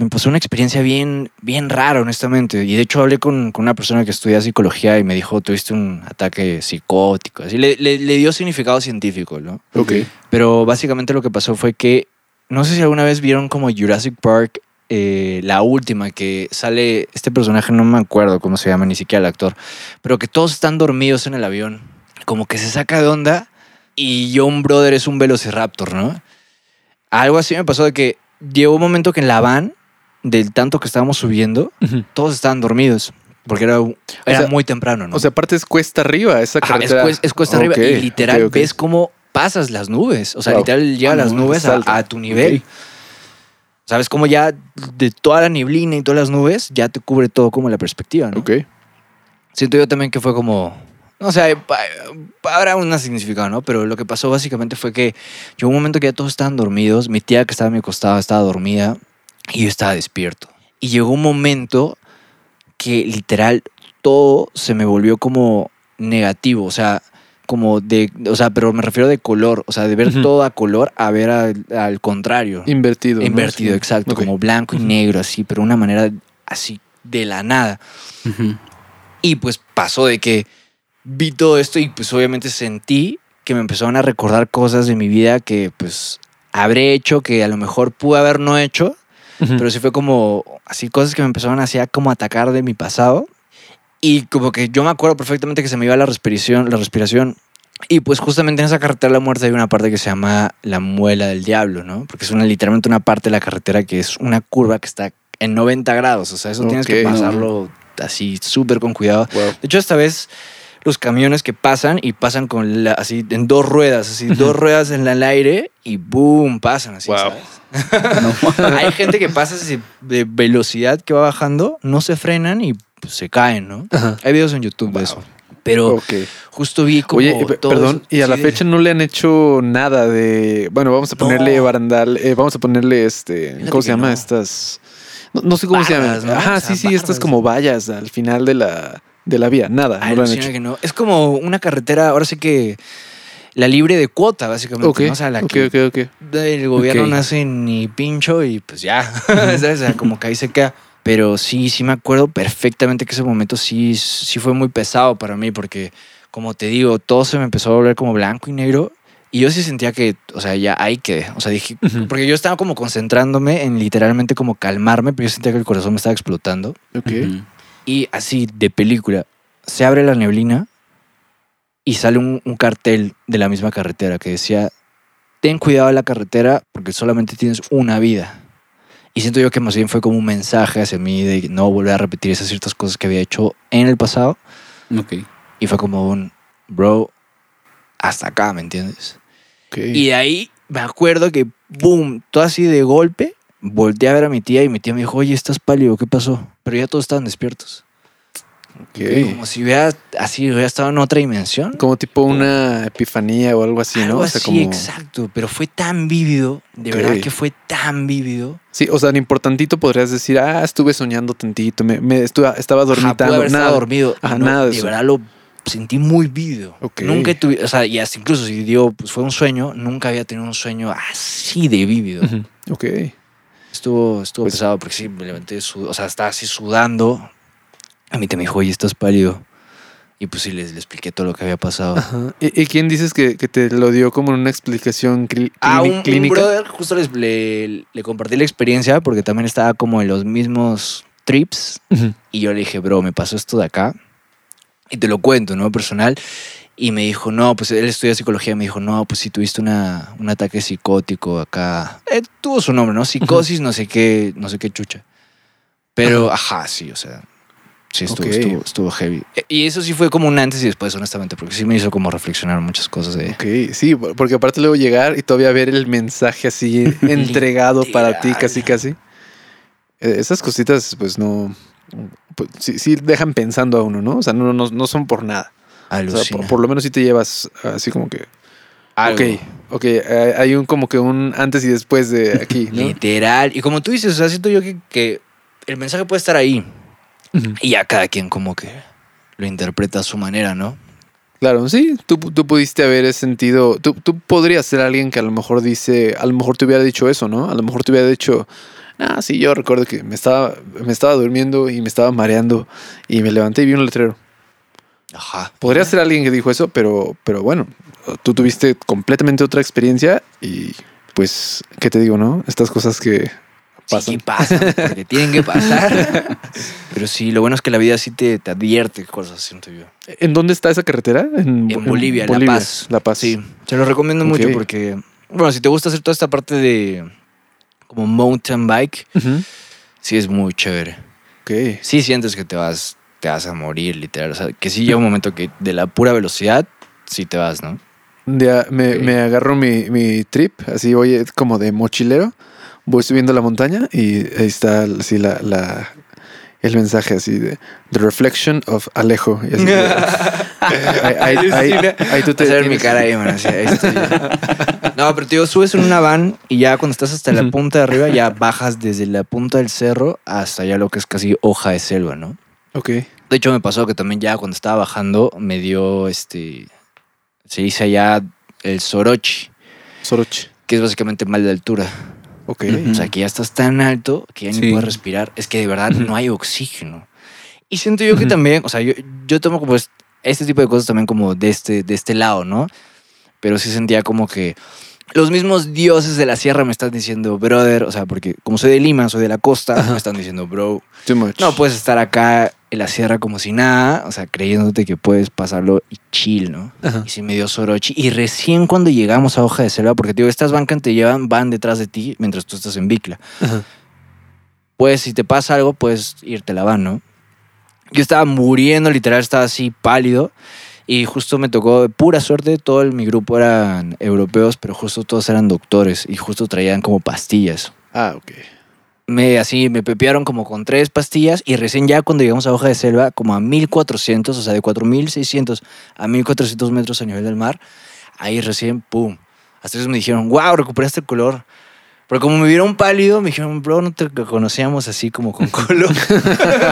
me pasó una experiencia bien, bien rara, honestamente. Y de hecho hablé con, con una persona que estudia psicología y me dijo, tuviste un ataque psicótico. Así le, le- le dio significado científico, ¿no? Ok. Pero básicamente lo que pasó fue que, no sé si alguna vez vieron como Jurassic Park, eh, la última, que sale este personaje, no me acuerdo cómo se llama, ni siquiera el actor, pero que todos están dormidos en el avión, como que se saca de onda y John Brother es un velociraptor, ¿no? Algo así me pasó de que llegó un momento que en la van, del tanto que estábamos subiendo, Ujú. todos estaban dormidos, porque era, era sea, muy temprano, ¿no? O sea, aparte es cuesta arriba esa Ajá, es, carretera. cues- es cuesta arriba Ok, y literal ok, ok. ves cómo pasas las nubes. O sea, Wow. literal llega Ah, las nubes es a, a tu nivel. Sabes cómo ya de toda la neblina y todas las nubes ya te cubre todo como la perspectiva, ¿no? Ok. Siento yo también que fue como. No sé, habrá un significado, ¿no? Pero lo que pasó básicamente fue que llegó un momento que ya todos estaban dormidos. Mi tía que estaba a mi costado estaba dormida y yo estaba despierto. Y llegó un momento que literal todo se me volvió como negativo. O sea, como de. O sea, pero me refiero de color. O sea, de ver Ujú. todo a color a ver al, al contrario. Invertido. ¿no? Invertido, Sí. exacto. Ok. Como blanco y negro, así, pero una manera así de la nada. Ujú. Y pues pasó de que vi todo esto y pues obviamente sentí que me empezaron a recordar cosas de mi vida que pues habré hecho, que a lo mejor pude haber no hecho, Pero sí fue como así cosas que me empezaron así a como atacar de mi pasado. Y como que yo me acuerdo perfectamente que se me iba la respiración, la respiración. Y pues justamente en esa carretera de la muerte hay una parte que se llama la muela del diablo, ¿no? Porque es una, literalmente una parte de la carretera que es una curva que está en 90 grados. O sea, eso tienes que pasarlo así súper con cuidado. Wow. De hecho, esta vez los camiones que pasan y pasan con la- así en dos ruedas, así dos ruedas en el aire y boom, pasan así, Wow. ¿sabes? Hay gente que pasa así de velocidad que va bajando, no se frenan y pues, se caen, ¿no? Ajá. Hay videos en YouTube de eso. Pero justo vi como Oye, eh, todo perdón, eso- y a sí, la fecha no le han hecho nada de. Bueno, vamos a ponerle No. barandal, eh, vamos a ponerle este. Fíjate ¿Cómo se llama? no. Estas. No, no sé cómo se llaman. ¿no? Ajá, O sí, sí, estas como vallas al final de la, de la vía. Nada, Ay, no lo han hecho. que no. Es como una carretera, ahora sí que la libre de cuota, básicamente. Ok, ¿no? O sea, la ok, que ok, ok. el gobierno no hace ni pincho y pues ya, ¿sabes? O sea, como que ahí se queda. Pero sí, sí me acuerdo perfectamente que ese momento sí, sí fue muy pesado para mí porque, como te digo, todo se me empezó a volver como blanco y negro y yo sí sentía que, o sea, ya ahí quedé. O sea, dije, Ujú. porque yo estaba como concentrándome en literalmente como calmarme, pero yo sentía que el corazón me estaba explotando. Ok. Ujú. Y así, de película, se abre la neblina y sale un, un cartel de la misma carretera que decía, ten cuidado de la carretera porque solamente tienes una vida. Y siento yo que más bien fue como un mensaje hacia mí de no volver a repetir esas ciertas cosas que había hecho en el pasado. Ok. Y fue como un, bro, hasta acá, ¿me entiendes? ok. Y de ahí me acuerdo que, boom, todo así de golpe, volteé a ver a mi tía y mi tía me dijo, oye, estás pálido, ¿qué pasó? Pero ya todos estaban despiertos. Ok. Como si hubiera así, hubiera estado en otra dimensión. Como tipo una epifanía o algo así, Algo ¿no? O así, sea, como. exacto. Pero fue tan vívido, de Ok. verdad que fue tan vívido. Sí, o sea, ni por tantito podrías decir, ah, estuve soñando tantito, me, me estuve- estaba Ajá, dormitando. estado nada. dormido. Ajá, No, nada de de eso. verdad lo sentí muy vívido. Ok. Nunca tuve, o sea, y hasta incluso si digo, pues fue un sueño, nunca había tenido un sueño así de vívido. Ujú. Ok. Estuvo, estuvo Pues- pesado porque sí, me levanté, sud- o sea, estaba así sudando. A mí te me dijo, oye, estás pálido. Y pues sí, les, les expliqué todo lo que había pasado. Ajá. ¿Y, y quién dices que, que te lo dio como una explicación cli- A clini- un, un clínica? brother, justo les- le, le compartí la experiencia porque también estaba como en los mismos trips. Ujú. Y yo le dije, bro, me pasó esto de acá. Y te lo cuento, ¿no? Personal. Y me dijo, no, pues él estudia psicología. Me dijo, no, pues si tuviste una, un ataque psicótico acá. Eh, tuvo su nombre, ¿no? Psicosis, no sé qué, no sé qué chucha. Pero, ajá, sí, o sea. Sí, estuvo, Ok. estuvo, estuvo heavy. Eh, Y eso sí fue como un antes y después, honestamente, porque sí me hizo como reflexionar muchas cosas de. Ok, sí, porque aparte luego llegar y todavía ver el mensaje así entregado para ti, casi, casi. Eh, Esas cositas, pues no. Pues, sí, sí dejan pensando a uno, ¿no? O sea, no, no, no son por nada. O sea, Alucina. por, por lo menos sí te llevas así como que. Algo. Ok, ok. Hay un como que un antes y después de aquí, ¿no? Literal. Y como tú dices, o sea, siento yo que, que el mensaje puede estar ahí. Y ya cada quien como que lo interpreta a su manera, ¿no? Claro, sí, tú, tú pudiste haber sentido, tú, tú podrías ser alguien que a lo mejor dice, a lo mejor te hubiera dicho eso, ¿no? A lo mejor te hubiera dicho, ah, sí, yo recuerdo que me estaba, me estaba durmiendo y me estaba mareando y me levanté y vi un letrero. Ajá. Podría ser alguien que dijo eso, pero, pero bueno, tú tuviste completamente otra experiencia y pues, ¿qué te digo, no? Estas cosas que Sí, pasan. que pasan, porque tienen que pasar. Pero sí, lo bueno es que la vida sí te, te advierte cosas, siento yo. ¿En dónde está esa carretera? En, En Bolivia, La Paz. La Paz. Sí, se lo recomiendo mucho porque, bueno, si te gusta hacer toda esta parte de como mountain bike, sí es muy chévere. Sí sientes que te vas, te vas a morir, literal. O sea, que sí llega un momento que de la pura velocidad, sí te vas, ¿no? Un día me, agarro mi, mi trip, así voy como de mochilero, voy subiendo la montaña y ahí está así la, la- el mensaje así de The Reflection of Alejo. Y así de- ahí, ahí- ahí- ahí tú te ver mi cara ahí, man, así, ahí estoy yo. No, pero digo, subes en una van y ya cuando estás hasta la punta de arriba, ya bajas desde la punta del cerro hasta ya lo que es casi hoja de selva, ¿no? Ok. De hecho, me pasó que también ya cuando estaba bajando me dio este. Se dice allá el sorochi, Soroche. que es básicamente mal de altura. Ok. O sea, que ya estás tan alto que ya ni puedes respirar. Es que de verdad no hay oxígeno. Y siento yo que también, o sea, yo, yo tomo como es- este tipo de cosas también como de este, de este lado, ¿no? Pero sí sentía como que los mismos dioses de la sierra me están diciendo, brother, o sea, porque como soy de Lima, soy de la costa, me están diciendo, bro, Too much. no puedes estar acá en la sierra como si nada, o sea, creyéndote que puedes pasarlo y chill, ¿no? Ajá. Y sí me dio sorochi. Y recién cuando llegamos a Hoja de Selva, porque te digo, estas bancas te llevan, van detrás de ti mientras tú estás en Bicla. Ajá. Pues si te pasa algo, puedes irte la van, ¿no? Yo estaba muriendo, literal, estaba así pálido. Y justo me tocó, de pura suerte, todo el- mi grupo eran europeos, pero justo todos eran doctores y justo traían como pastillas. Ah, ok. Me, así, me pepearon como con tres pastillas y recién ya cuando llegamos a Hoja de Selva, como a 1400, o sea, de 4600 a 1400 metros a nivel del mar, ahí recién, pum. Hasta ellos me dijeron, wow, recuperaste el color. Pero como me vieron pálido, me dijeron, bro, no te conocíamos así como con color.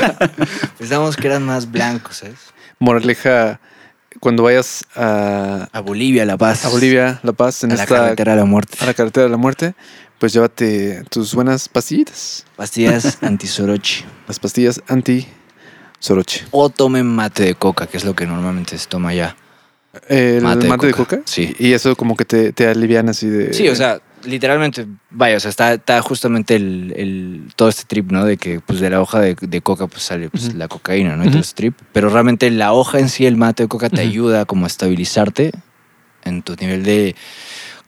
Pensábamos que eran más blancos, ¿sabes? Moraleja, cuando vayas a, A Bolivia, La Paz. a Bolivia, La Paz, en a la esta carretera de la muerte. a la carretera de la muerte, pues llévate tus buenas pastillitas. Pastillas antisorochi. Las pastillas anti Soroche. O tomen mate de coca, que es lo que normalmente se toma allá. ¿El mate, Mate de de coca. Sí. Y eso como que te, te alivian así de... Sí, o sea, literalmente, vaya, o sea, está, está justamente el, el- todo este trip, ¿no? De que pues de la hoja de, de coca pues sale pues, la cocaína, ¿no? Y todo este trip. Pero realmente la hoja en sí, el mate de coca, te ayuda como a estabilizarte en tu nivel de...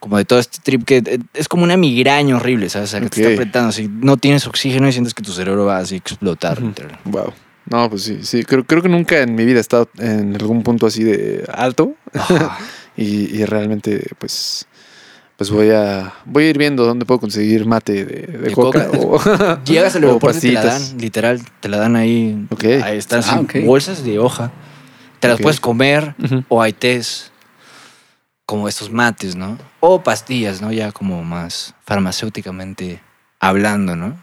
Como de todo este trip que eh, es como una migraña horrible, ¿sabes? O sea, que te está apretando. Así, no tienes oxígeno y sientes que tu cerebro va así a explotar. Literal. Wow. No, pues sí, sí. Creo, creo que nunca en mi vida he estado en algún punto así de alto. Ajá. Y, y realmente, pues... Pues voy a, voy a ir viendo dónde puedo conseguir mate de, de De coca. coca. o- Llegas al aeropuerto y te la dan, literal, te la dan ahí. Ok. Ahí están Ah, bolsas de hoja. Te las puedes comer o hay tés como estos mates, ¿no? O pastillas, ¿no? Ya como más farmacéuticamente hablando, ¿no?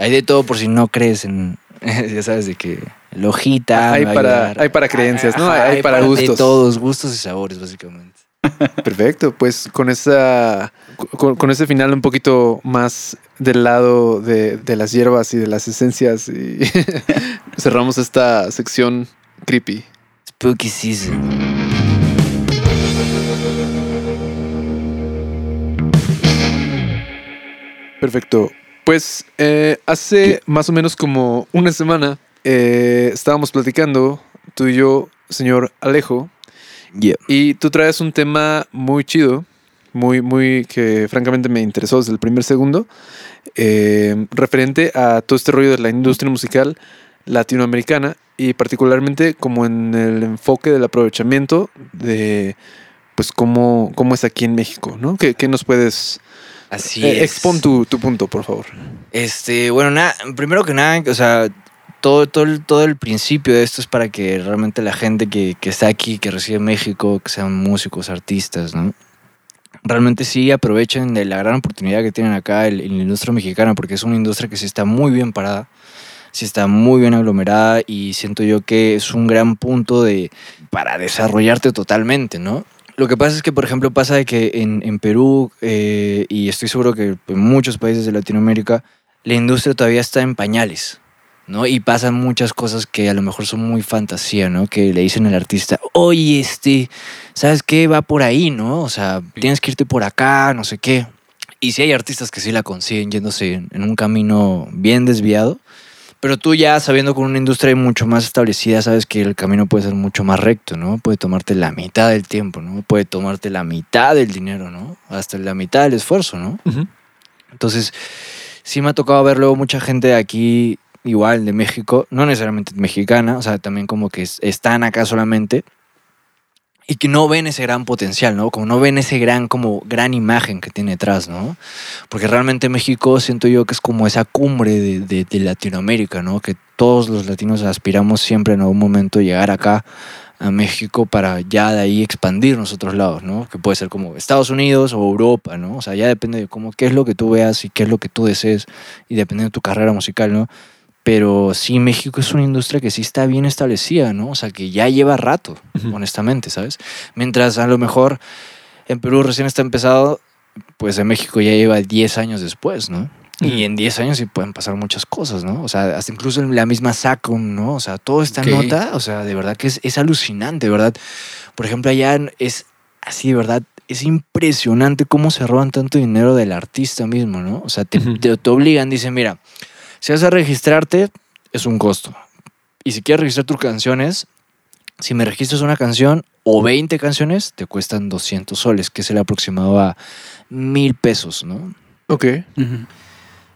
Hay de todo por si no crees en, ya sabes, de que la hojita. Hay para- hay para creencias, ¿no? Ajá, Hay para De gustos. todos, gustos y sabores, básicamente. Perfecto, pues con esa con, con ese final un poquito más del lado de, de las hierbas y de las esencias y cerramos esta sección creepy. Spooky season. Perfecto. Pues eh, hace más o menos como una semana eh, estábamos platicando tú y yo, señor Alejo, Yeah. y tú traes un tema muy chido, muy, muy que francamente me interesó desde el primer segundo, eh, referente a todo este rollo de la industria musical latinoamericana y particularmente como en el enfoque del aprovechamiento de pues cómo, cómo es aquí en México, ¿no? ¿Qué, qué nos puedes... Así eh, es. expon tu, tu punto, por favor. Este, bueno, nada, primero que nada, o sea, todo, todo, el, todo el principio de esto es para que realmente la gente que, que está aquí, que reside en México, que sean músicos, artistas, ¿no? realmente sí aprovechen de la gran oportunidad que tienen acá en la industria mexicana, porque es una industria que sí está muy bien parada, sí está muy bien aglomerada y siento yo que es un gran punto de, para desarrollarte totalmente, ¿no? Lo que pasa es que, por ejemplo, pasa de que en, en Perú, eh, y estoy seguro que en muchos países de Latinoamérica, la industria todavía está en pañales, ¿no? Y pasan muchas cosas que a lo mejor son muy fantasía, ¿no? Que le dicen al artista, oye, este, ¿sabes qué? Va por ahí, ¿no? O sea, tienes que irte por acá, no sé qué. Y sí hay artistas que sí la consiguen yéndose en, en un camino bien desviado, pero tú ya sabiendo con una industria mucho más establecida, sabes que el camino puede ser mucho más recto, ¿no? Puede tomarte la mitad del tiempo, ¿no? Puede tomarte la mitad del dinero, ¿no? Hasta la mitad del esfuerzo, ¿no? Entonces, sí me ha tocado ver luego mucha gente de aquí, igual de México, no necesariamente mexicana, o sea, también como que es- están acá solamente y que no ven ese gran potencial, ¿no? Como no ven ese gran, como gran imagen que tiene detrás, ¿no? Porque realmente México siento yo que es como esa cumbre de, de- Latinoamérica, ¿no? Que todos los latinos aspiramos siempre en algún momento llegar acá a México para ya de ahí expandirnos a otros lados, ¿no? Que puede ser como Estados Unidos o Europa, ¿no? O sea, ya depende de cómo, qué es lo que tú veas y qué es lo que tú desees y dependiendo de tu carrera musical, ¿no? Pero sí, México es una industria que sí está bien establecida, ¿no? O sea, que ya lleva rato, honestamente, ¿sabes? Mientras a lo mejor en Perú recién está empezado, pues en México ya lleva 10 años después, ¿no? Y en 10 años sí pueden pasar muchas cosas, ¿no? O sea, hasta incluso en la misma SACOM, ¿no? O sea, toda esta nota, o sea, de verdad que es, es alucinante, ¿verdad? Por ejemplo, allá es así, de verdad, es impresionante cómo se roban tanto dinero del artista mismo, ¿no? O sea, te- te obligan, dicen, mira, si vas a registrarte, es un costo. Y si quieres registrar tus canciones, si me registras una canción o 20 canciones, te cuestan 200 soles, que es el aproximado a mil pesos, ¿no? Ok.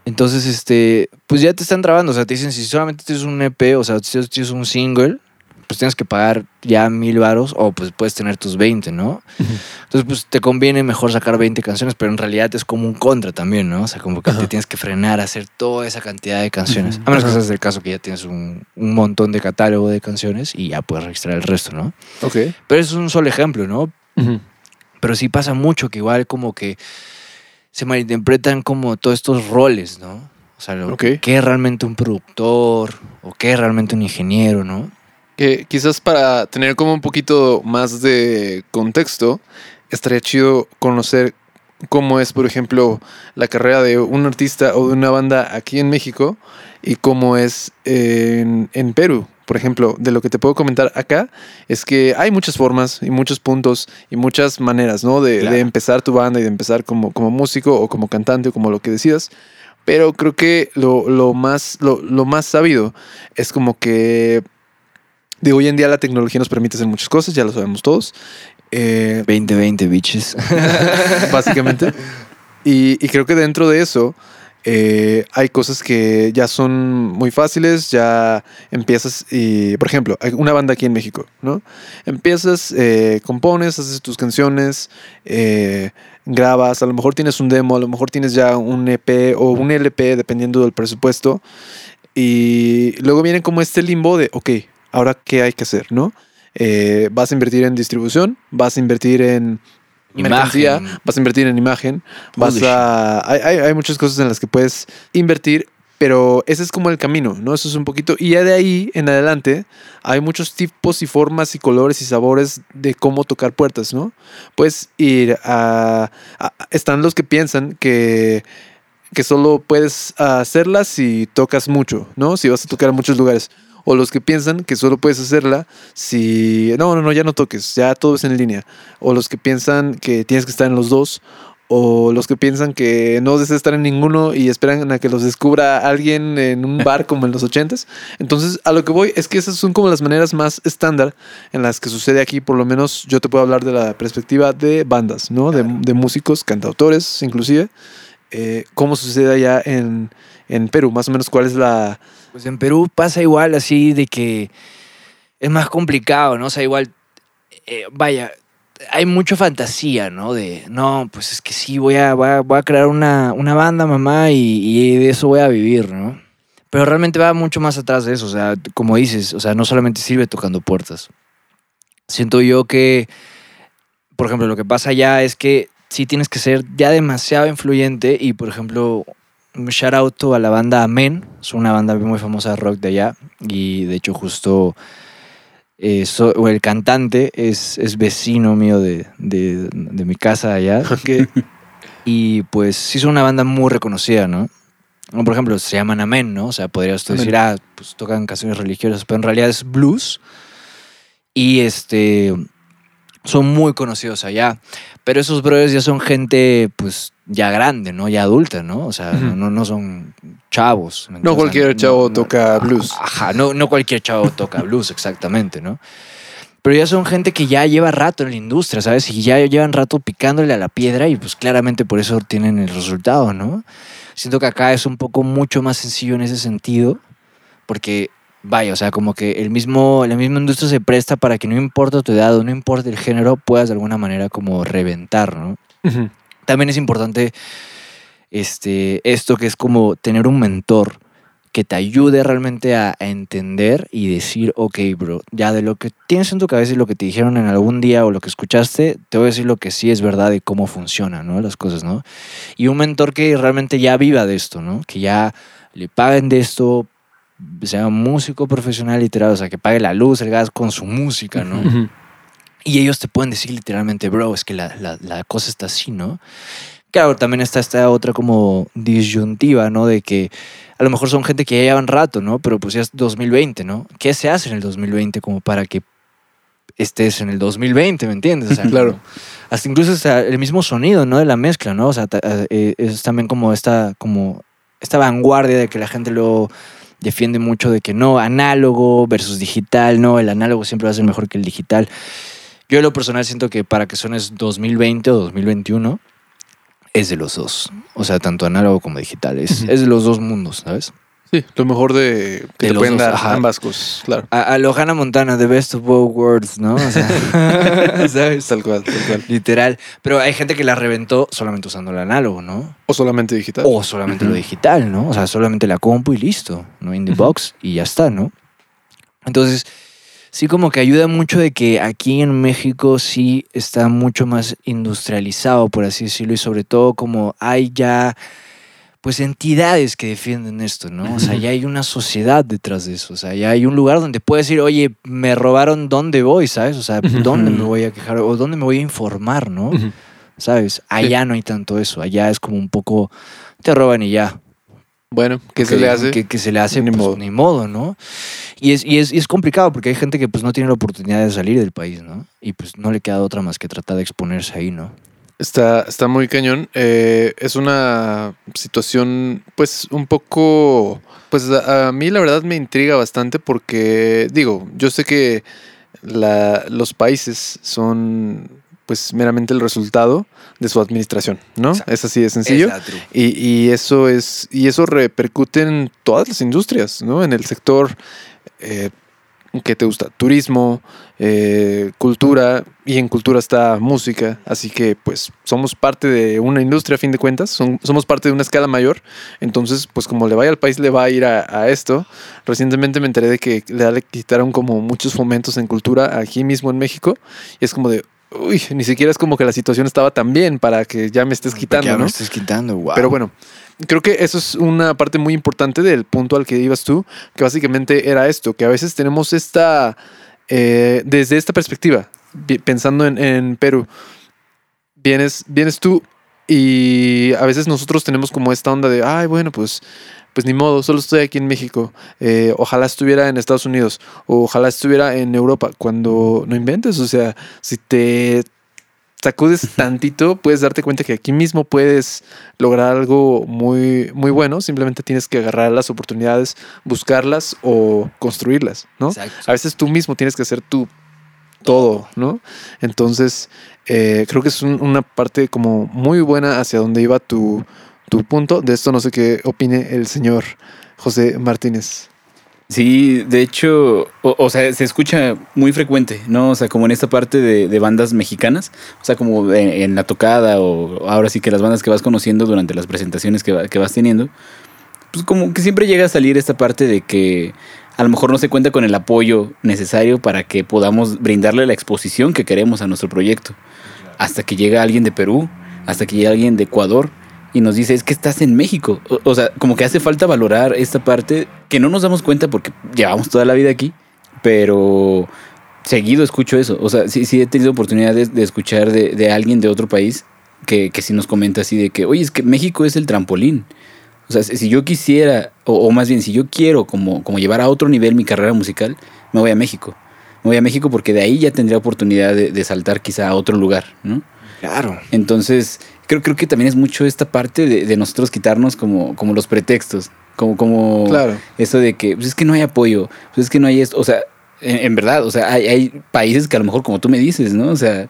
Entonces, este, pues ya te están trabando. O sea, te dicen, si solamente tienes un EP, o sea, si tienes un single, pues tienes que pagar ya mil varos o pues puedes tener tus 20, ¿no? Entonces, pues te conviene mejor sacar 20 canciones, pero en realidad es como un contra también, ¿no? O sea, como que te tienes que frenar a hacer toda esa cantidad de canciones. A menos que seas el caso que ya tienes un, un montón de catálogo de canciones y ya puedes registrar el resto, ¿no? Ok. Pero eso es un solo ejemplo, ¿no? Pero sí pasa mucho que igual como que se malinterpretan como todos estos roles, ¿no? O sea, lo, qué es realmente un productor o qué es realmente un ingeniero, ¿no? Que quizás para tener como un poquito más de contexto, estaría chido conocer cómo es, por ejemplo, la carrera de un artista o de una banda aquí en México y cómo es en, en Perú. Por ejemplo, de lo que te puedo comentar acá es que hay muchas formas y muchos puntos y muchas maneras, ¿no? De, Claro. de empezar tu banda y de empezar como, como músico o como cantante o como lo que decidas. Pero creo que lo, lo más, lo, lo más sabido es como que de hoy en día la tecnología nos permite hacer muchas cosas, ya lo sabemos todos. Eh, 2020, bitches. básicamente. Y, y creo que dentro de eso eh, hay cosas que ya son muy fáciles, ya empiezas y, por ejemplo, hay una banda aquí en México, ¿no? Empiezas, eh, compones, haces tus canciones, eh, grabas, a lo mejor tienes un demo, a lo mejor tienes ya un EP o un LP, dependiendo del presupuesto. Y luego viene como este limbo de, ok, ahora qué hay que hacer, ¿no? Eh, vas a invertir en distribución, vas a invertir en mercancía, vas a invertir en imagen, vas a... Hay, hay, hay muchas cosas en las que puedes invertir, pero ese es como el camino, ¿no? Eso es un poquito... Y ya de ahí en adelante hay muchos tipos y formas y colores y sabores de cómo tocar puertas, ¿no? Puedes ir a... a- están los que piensan que que solo puedes hacerla si tocas mucho, ¿no? Si vas a tocar a muchos lugares. O los que piensan que solo puedes hacerla si... No, no, no, ya no toques, ya todo es en línea. O los que piensan que tienes que estar en los dos. O los que piensan que no deseas estar en ninguno y esperan a que los descubra alguien en un bar como en los ochentas. Entonces, a lo que voy es que esas son como las maneras más estándar en las que sucede aquí. Por lo menos yo te puedo hablar de la perspectiva de bandas, ¿no? De, de músicos, cantautores, inclusive. Eh, ¿Cómo sucede allá en, en Perú? Más o menos, ¿cuál es la... Pues en Perú pasa igual así de que es más complicado, ¿no? O sea, igual, eh, vaya, hay mucha fantasía, ¿no? De, no, pues es que sí, voy a, voy a, voy a crear una, una banda, mamá, y, y de eso voy a vivir, ¿no? Pero realmente va mucho más atrás de eso, o sea, como dices, o sea, no solamente sirve tocando puertas. Siento yo que, por ejemplo, lo que pasa allá es que sí tienes que ser ya demasiado influyente y, por ejemplo, shout out a la banda Amen, es una banda muy famosa de rock de allá y de hecho justo eh, so- o el cantante es, es vecino mío de, de- de mi casa allá y pues sí son una banda muy reconocida, ¿no? O, por ejemplo, se llaman Amen, ¿no? O sea, podrías tú Amén. decir, ah, pues tocan canciones religiosas, pero en realidad es blues y este son muy conocidos allá. Pero esos brothers ya son gente, pues, ya grande, ¿no? Ya adulta, ¿no? O sea, no, no, no son chavos. ¿me No cualquier chavo toca blues. Ajá, no, no cualquier chavo toca blues, exactamente, ¿no? Pero ya son gente que ya lleva rato en la industria, ¿sabes? Y ya llevan rato picándole a la piedra y pues claramente por eso tienen el resultado, ¿no? Siento que acá es un poco mucho más sencillo en ese sentido, porque vaya, o sea, como que el mismo, la misma industria se presta para que no importa tu edad o no importa el género, puedas de alguna manera como reventar, ¿no? También es importante este, esto que es como tener un mentor que te ayude realmente a, a entender y decir, ok, bro, ya de lo que tienes en tu cabeza y lo que te dijeron en algún día o lo que escuchaste, te voy a decir lo que sí es verdad y cómo funcionan, ¿no? Las cosas, ¿no? Y un mentor que realmente ya viva de esto, ¿no? Que ya le paguen de esto, sea músico profesional literal, o sea, que pague la luz, el gas con su música, ¿no? Ujú. Y ellos te pueden decir literalmente, bro, es que la, la- la cosa está así, ¿no? Claro, también está esta otra como disyuntiva, ¿no? De que a lo mejor son gente que ya llevan rato, ¿no? Pero pues ya es 2020, ¿no? ¿Qué se hace en el 2020 como para que estés en el 2020, ¿me entiendes? O sea, Claro. hasta incluso hasta el mismo sonido, ¿no? De la mezcla, ¿no? O sea, eh, es también como esta, como esta vanguardia de que la gente lo defiende mucho de que no, análogo versus digital, no, el análogo siempre va a ser mejor que el digital. Yo en lo personal siento que para que suenes 2020 o 2021 es de los dos. O sea, tanto análogo como digital. Es, es de los dos mundos, ¿sabes? Sí, lo mejor de que De te pueden dos, dar ajá. ambas cosas, claro. A, a lo Hannah Montana, The Best of Both Worlds, ¿no? O sea, ¿sabes? Tal cual, tal cual. Literal. Pero hay gente que la reventó solamente usando el análogo, ¿no? O solamente digital. O solamente lo digital, ¿no? O sea, solamente la compu y listo, ¿no? In the box y ya está, ¿no? Entonces, sí como que ayuda mucho de que aquí en México sí está mucho más industrializado, por así decirlo, y sobre todo como hay ya, pues, entidades que defienden esto, ¿no? O sea, ya hay una sociedad detrás de eso, o sea, ya hay un lugar donde puedes decir, oye, me robaron, ¿dónde voy, sabes? O sea. ¿dónde me voy a quejar? O ¿dónde me voy a informar, no? ¿Sabes? Allá no hay tanto eso, allá es como un poco, te roban y ya. Bueno, ¿qué se le hace? Que, que se le hace, Ni pues, modo. ni modo, ¿no? Y es, y, es, y es complicado porque hay gente que pues no tiene la oportunidad de salir del país, ¿no? Y pues no le queda otra más que tratar de exponerse ahí, ¿no? Está, está muy cañón. Eh, es una situación, pues, un poco. Pues a, a mí la verdad me intriga bastante porque, digo, yo sé que la- los países son, pues, meramente el resultado de su administración, ¿no? Exacto. Es así de sencillo. Y, y eso es, y eso repercute en todas las industrias, ¿no? En el sector eh, que te gusta, turismo, eh, cultura, y en cultura está música, así que pues somos parte de una industria a fin de cuentas, son- somos parte de una escala mayor, entonces pues como le vaya al país le va a ir a, a esto. Recientemente me enteré de que le, le quitaron como muchos fomentos en cultura aquí mismo en México, y es como de, uy, ni siquiera es como que la situación estaba tan bien para que ya me estés quitando, ahora ¿no? me estás quitando, wow. Pero bueno, creo que eso es una parte muy importante del punto al que ibas tú, que básicamente era esto, que a veces tenemos esta, eh, desde esta perspectiva, pensando en, en Perú, vienes, vienes tú y a veces nosotros tenemos como esta onda de, ay, bueno, pues, pues ni modo, solo estoy aquí en México, eh, ojalá estuviera en Estados Unidos, o ojalá estuviera en Europa, cuando no inventes, o sea, si te sacudes tantito, puedes darte cuenta que aquí mismo puedes lograr algo muy, muy bueno. Simplemente tienes que agarrar las oportunidades, buscarlas o construirlas, ¿no? Exacto. A veces tú mismo tienes que hacer tu todo, ¿no? Entonces, eh, creo que es un- una parte como muy buena hacia donde iba tu, tu punto. De esto no sé qué opine el señor José Martínez. Sí, de hecho, o, o sea, se escucha muy frecuente, ¿no? O sea, como en esta parte de, de bandas mexicanas, o sea, como en, la tocada o ahora sí que las bandas que vas conociendo durante las presentaciones que, que vas teniendo, pues como que siempre llega a salir esta parte de que a lo mejor no se cuenta con el apoyo necesario para que podamos brindarle la exposición que queremos a nuestro proyecto. Hasta que llega alguien de Perú hasta que llega alguien de Ecuador y nos dice, es que estás en México. O, o sea, como que hace falta valorar esta parte que no nos damos cuenta porque llevamos toda la vida aquí, pero seguido escucho eso. O sea, sí, sí he tenido oportunidades de escuchar de, de alguien de otro país que, que sí nos comenta así de que, oye, es que México es el trampolín. O sea, si si yo quisiera, o, o más bien, si yo quiero como, como llevar a otro nivel mi carrera musical, me voy a México. Me voy a México porque de ahí ya tendría oportunidad de, de saltar quizá a otro lugar, ¿no? Claro. Entonces, creo, creo que también es mucho esta parte de, de nosotros quitarnos como, como los pretextos. Como, como Claro. eso de que pues es que no hay apoyo, pues es que no hay esto. O sea, en, en verdad, o sea, hay, hay países que a lo mejor, como tú me dices, ¿no? O sea,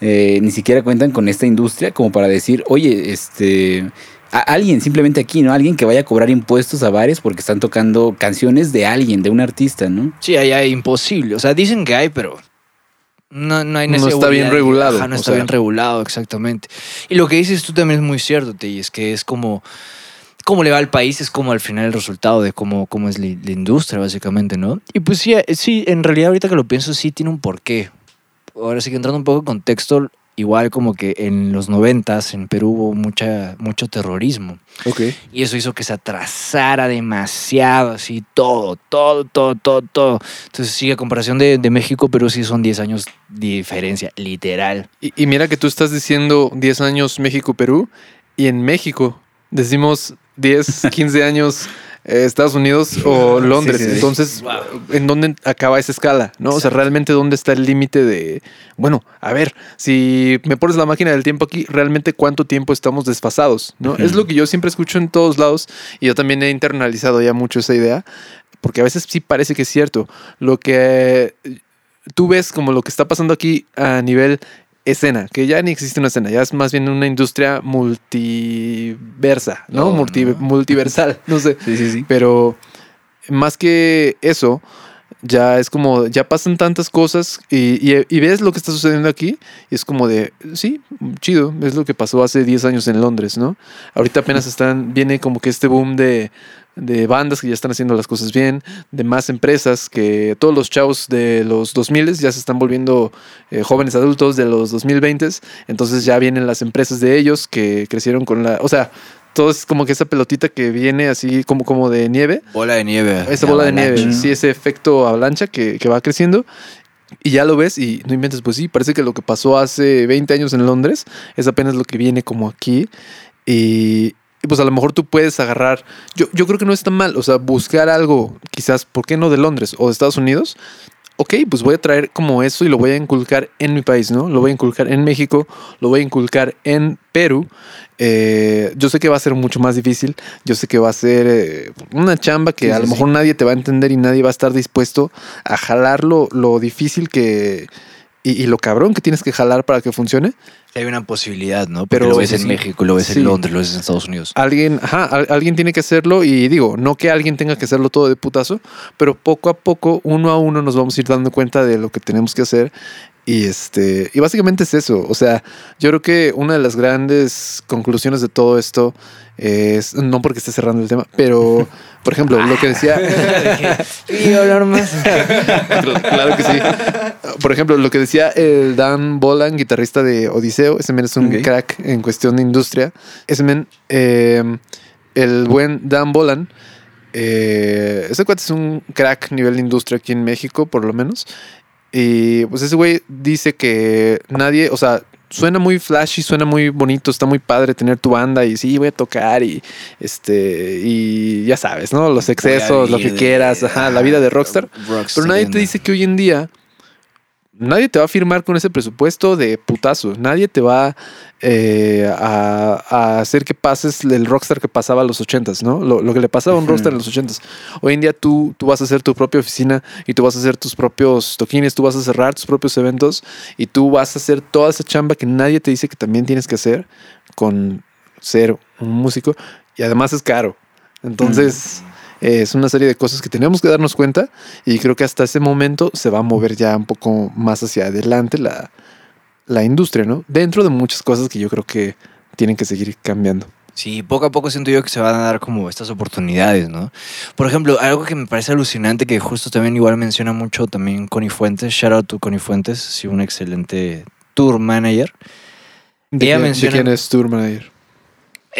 eh, ni siquiera cuentan con esta industria como para decir, oye, este. A alguien simplemente aquí, ¿no? Alguien que vaya a cobrar impuestos a bares porque están tocando canciones de alguien, de un artista, ¿no? Sí, allá hay imposible. O sea, dicen que hay, pero no, no hay No está bien regulado, Ajá, no está sea. bien regulado, exactamente. Y lo que dices tú también es muy cierto, Tey, es que es como cómo le va al país, es como al final el resultado de cómo, cómo es la, la industria, básicamente, ¿no? Y pues sí, sí, en realidad ahorita que lo pienso, sí tiene un porqué. Ahora sí que entrando un poco en contexto, igual como que en los noventas en Perú hubo mucha, mucho terrorismo. Y eso hizo que se atrasara demasiado, así, todo, todo, todo, todo, todo. Entonces, sí, a comparación de, de México, Perú sí son 10 años de diferencia, literal. Y, y mira que tú estás diciendo 10 años México-Perú y en México decimos 10, 15 años Estados Unidos o Londres. Sí, sí, sí. Entonces, Wow. ¿en dónde acaba esa escala? ¿no? O sea, realmente dónde está el límite de, bueno, a ver, si me pones la máquina del tiempo aquí, realmente cuánto tiempo estamos desfasados, ¿no? Es lo que yo siempre escucho en todos lados y yo también he internalizado ya mucho esa idea, porque a veces sí parece que es cierto. Lo que tú ves como lo que está pasando aquí a nivel escena, que ya ni existe una escena, ya es más bien una industria multiversa, ¿no? Oh, Multi- no. Multiversal, no sé. Sí, sí, sí. Pero más que eso, ya es como, ya pasan tantas cosas y, y- y ves lo que está sucediendo aquí y es como de, sí, chido, es lo que pasó hace 10 años en Londres, ¿no? Ahorita apenas están, viene como que este boom de, de bandas que ya están haciendo las cosas bien, de más empresas, que todos los chavos de los 2000 ya se están volviendo eh, jóvenes adultos de los 2020, entonces ya vienen las empresas de ellos que crecieron con la, o sea, todo es como que esa pelotita que viene así como, como de nieve. Bola de nieve. Esa bola de nieve, sí, ese efecto avalancha que, que va creciendo. Y ya lo ves y no inventes, pues sí, parece que lo que pasó hace 20 años en Londres es apenas lo que viene como aquí. Y pues a lo mejor tú puedes agarrar, yo, yo creo que no es tan mal, o sea, buscar algo, quizás, ¿por qué no de Londres o de Estados Unidos? Ok, pues voy a traer como eso y lo voy a inculcar en mi país, ¿no? Lo voy a inculcar en México, lo voy a inculcar en Perú. Eh, yo sé que va a ser mucho más difícil, yo sé que va a ser eh, una chamba que Sí, a lo sí. mejor nadie te va a entender y nadie va a estar dispuesto a jalar lo, lo difícil que y, y lo cabrón que tienes que jalar para que funcione. Hay una posibilidad, ¿no? Pero- Pero lo ves en sí. México, lo ves Sí. en Londres, lo ves en Estados Unidos. Alguien, ajá, al- alguien tiene que hacerlo y digo, no que alguien tenga que hacerlo todo de putazo, pero poco a poco, uno a uno nos vamos a ir dando cuenta de lo que tenemos que hacer y este, y básicamente es eso, o sea, yo creo que una de las grandes conclusiones de todo esto es, no porque esté cerrando el tema, pero, por ejemplo, lo que decía... Y hablar más. claro que sí. Por ejemplo, lo que decía el Dan Bolan, guitarrista de Odiseo, ese men es un crack en cuestión de industria. Ese men, eh, el buen Dan Bolan, eh, ese cuate es un crack nivel de industria aquí en México, por lo menos. Y pues ese güey dice que nadie, o sea, suena muy flashy, suena muy bonito, está muy padre tener tu banda y sí, voy a tocar y este, y ya sabes, ¿no? Los excesos, lo que quieras, ajá, la vida de rockstar. Pero nadie te dice que hoy en día nadie te va a firmar con ese presupuesto de putazo. Nadie te va eh, a, a hacer que pases el rockstar que pasaba a los ochentas, ¿no? Lo, lo que le pasaba a un rockstar en los ochentas. Hoy en día tú, tú vas a hacer tu propia oficina y tú vas a hacer tus propios toquines, tú vas a cerrar tus propios eventos y tú vas a hacer toda esa chamba que nadie te dice que también tienes que hacer con ser un músico y además es caro. Entonces... eh, Es una serie de cosas que tenemos que darnos cuenta y creo que hasta ese momento se va a mover ya un poco más hacia adelante la, la industria, ¿no? Dentro de muchas cosas que yo creo que tienen que seguir cambiando. Sí, poco a poco siento yo que se van a dar como estas oportunidades, ¿no? Por ejemplo, algo que me parece alucinante, que justo también igual menciona mucho también Connie Fuentes, shout out to Connie Fuentes, sí, un excelente tour manager. ¿De, Ella quién- de menciona- quién es Tour Manager?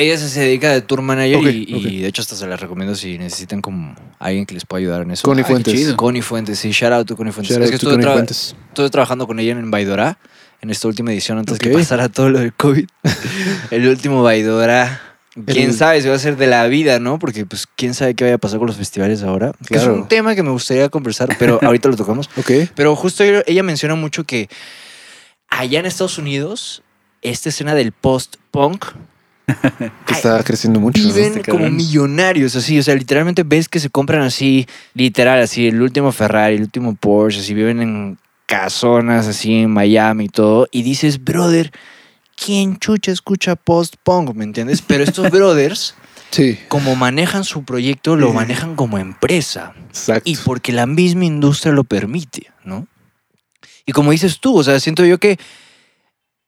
Ella se dedica de tour manager y, de hecho hasta se las recomiendo si necesitan como alguien que les pueda ayudar en eso. Connie Ay, Fuentes. Connie Fuentes, sí, shout out to Connie Fuentes. Shout es que estuve, tra- Fuentes. estuve trabajando con ella en Baidora, en esta última edición antes que pasara todo lo del COVID. El último Baidora. Quién El- sabe si va a ser de la vida, ¿no? Porque pues quién sabe qué vaya a pasar con los festivales ahora. Que es un tema que me gustaría conversar, pero ahorita lo tocamos. Ok. Pero justo ella ella menciona mucho que allá en Estados Unidos, esta escena del post-punk Que está creciendo mucho. viven Este como millonarios, así, o sea, literalmente ves que se compran así, literal, así, el último Ferrari, el último Porsche, así, viven en casonas, así, en Miami y todo, y dices, brother, ¿quién chucha escucha post-punk, me entiendes? Pero estos brothers, Sí, como manejan su proyecto, lo manejan como empresa, exacto. y porque la misma industria lo permite, ¿no? Y como dices tú, o sea, siento yo que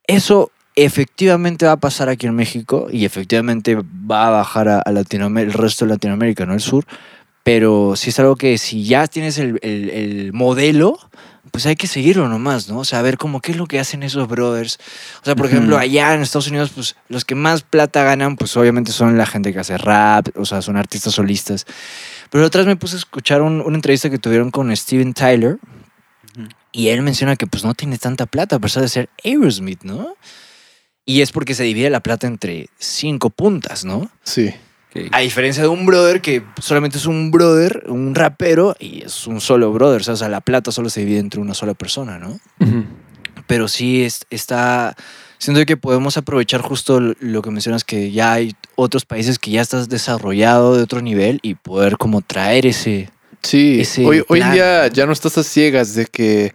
eso efectivamente va a pasar aquí en México y efectivamente va a bajar a, a Latinoamérica, el resto de Latinoamérica, no el sur. Pero sí es algo que si ya tienes el, el- el modelo, pues hay que seguirlo nomás, ¿no? O sea, a ver cómo qué es lo que hacen esos brothers. O sea, por ejemplo, allá en Estados Unidos, pues los que más plata ganan, pues obviamente son la gente que hace rap, o sea, son artistas solistas. Pero otra vez me puse a escuchar un- una entrevista que tuvieron con Steven Tyler y él menciona que pues no tiene tanta plata a pesar de ser Aerosmith, ¿no? Y es porque se divide la plata entre cinco puntas, ¿no? Sí. A diferencia de un brother que solamente es un brother, un rapero, y es un solo brother, o sea, la plata solo se divide entre una sola persona, ¿no? Pero sí es- está. Siento que podemos aprovechar justo lo que mencionas, que ya hay otros países que ya estás desarrollado de otro nivel y poder como traer ese. Sí, Ese hoy, hoy en día ya no estás a ciegas de que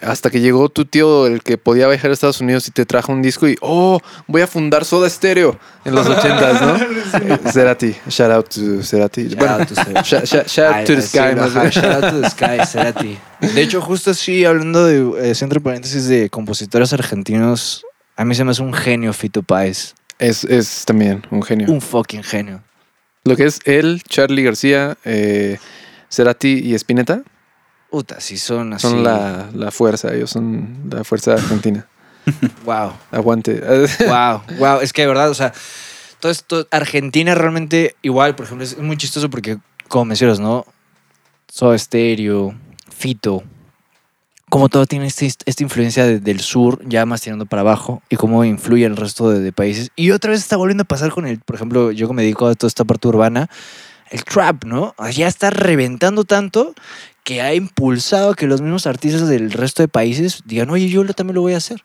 hasta que llegó tu tío, el que podía viajar a Estados Unidos y te trajo un disco y, oh, voy a fundar Soda Stereo en los ochentas, ¿no? Eh, Cerati, shout out to Cerati. Shout bueno, out to Cerati. shout, shout- shout to the sí, sky. bien. shout out to the sky, Cerati. De hecho, justo así, hablando de, eh, entre paréntesis, de compositores argentinos, a mí se me hace un genio Fito Páez. Es, es también un genio. Un fucking genio. Lo que es él, Charlie García, eh, Cerati y Spinetta Puta, si son así. son la, la fuerza, ellos son la fuerza argentina. Wow. Aguante. Wow, wow, es que de verdad, o sea, todo esto, Argentina realmente igual, por ejemplo, es muy chistoso porque, como mencionas, ¿no? Soda Stereo, Fito, como todo tiene este- esta influencia de- del sur, ya más tirando para abajo, y cómo influye el resto de, de países. Y otra vez está volviendo a pasar con el, por ejemplo, yo que me dedico a toda esta parte urbana, el trap, ¿no? Ya está reventando tanto que ha impulsado que los mismos artistas del resto de países digan, oye, yo lo- también lo voy a hacer.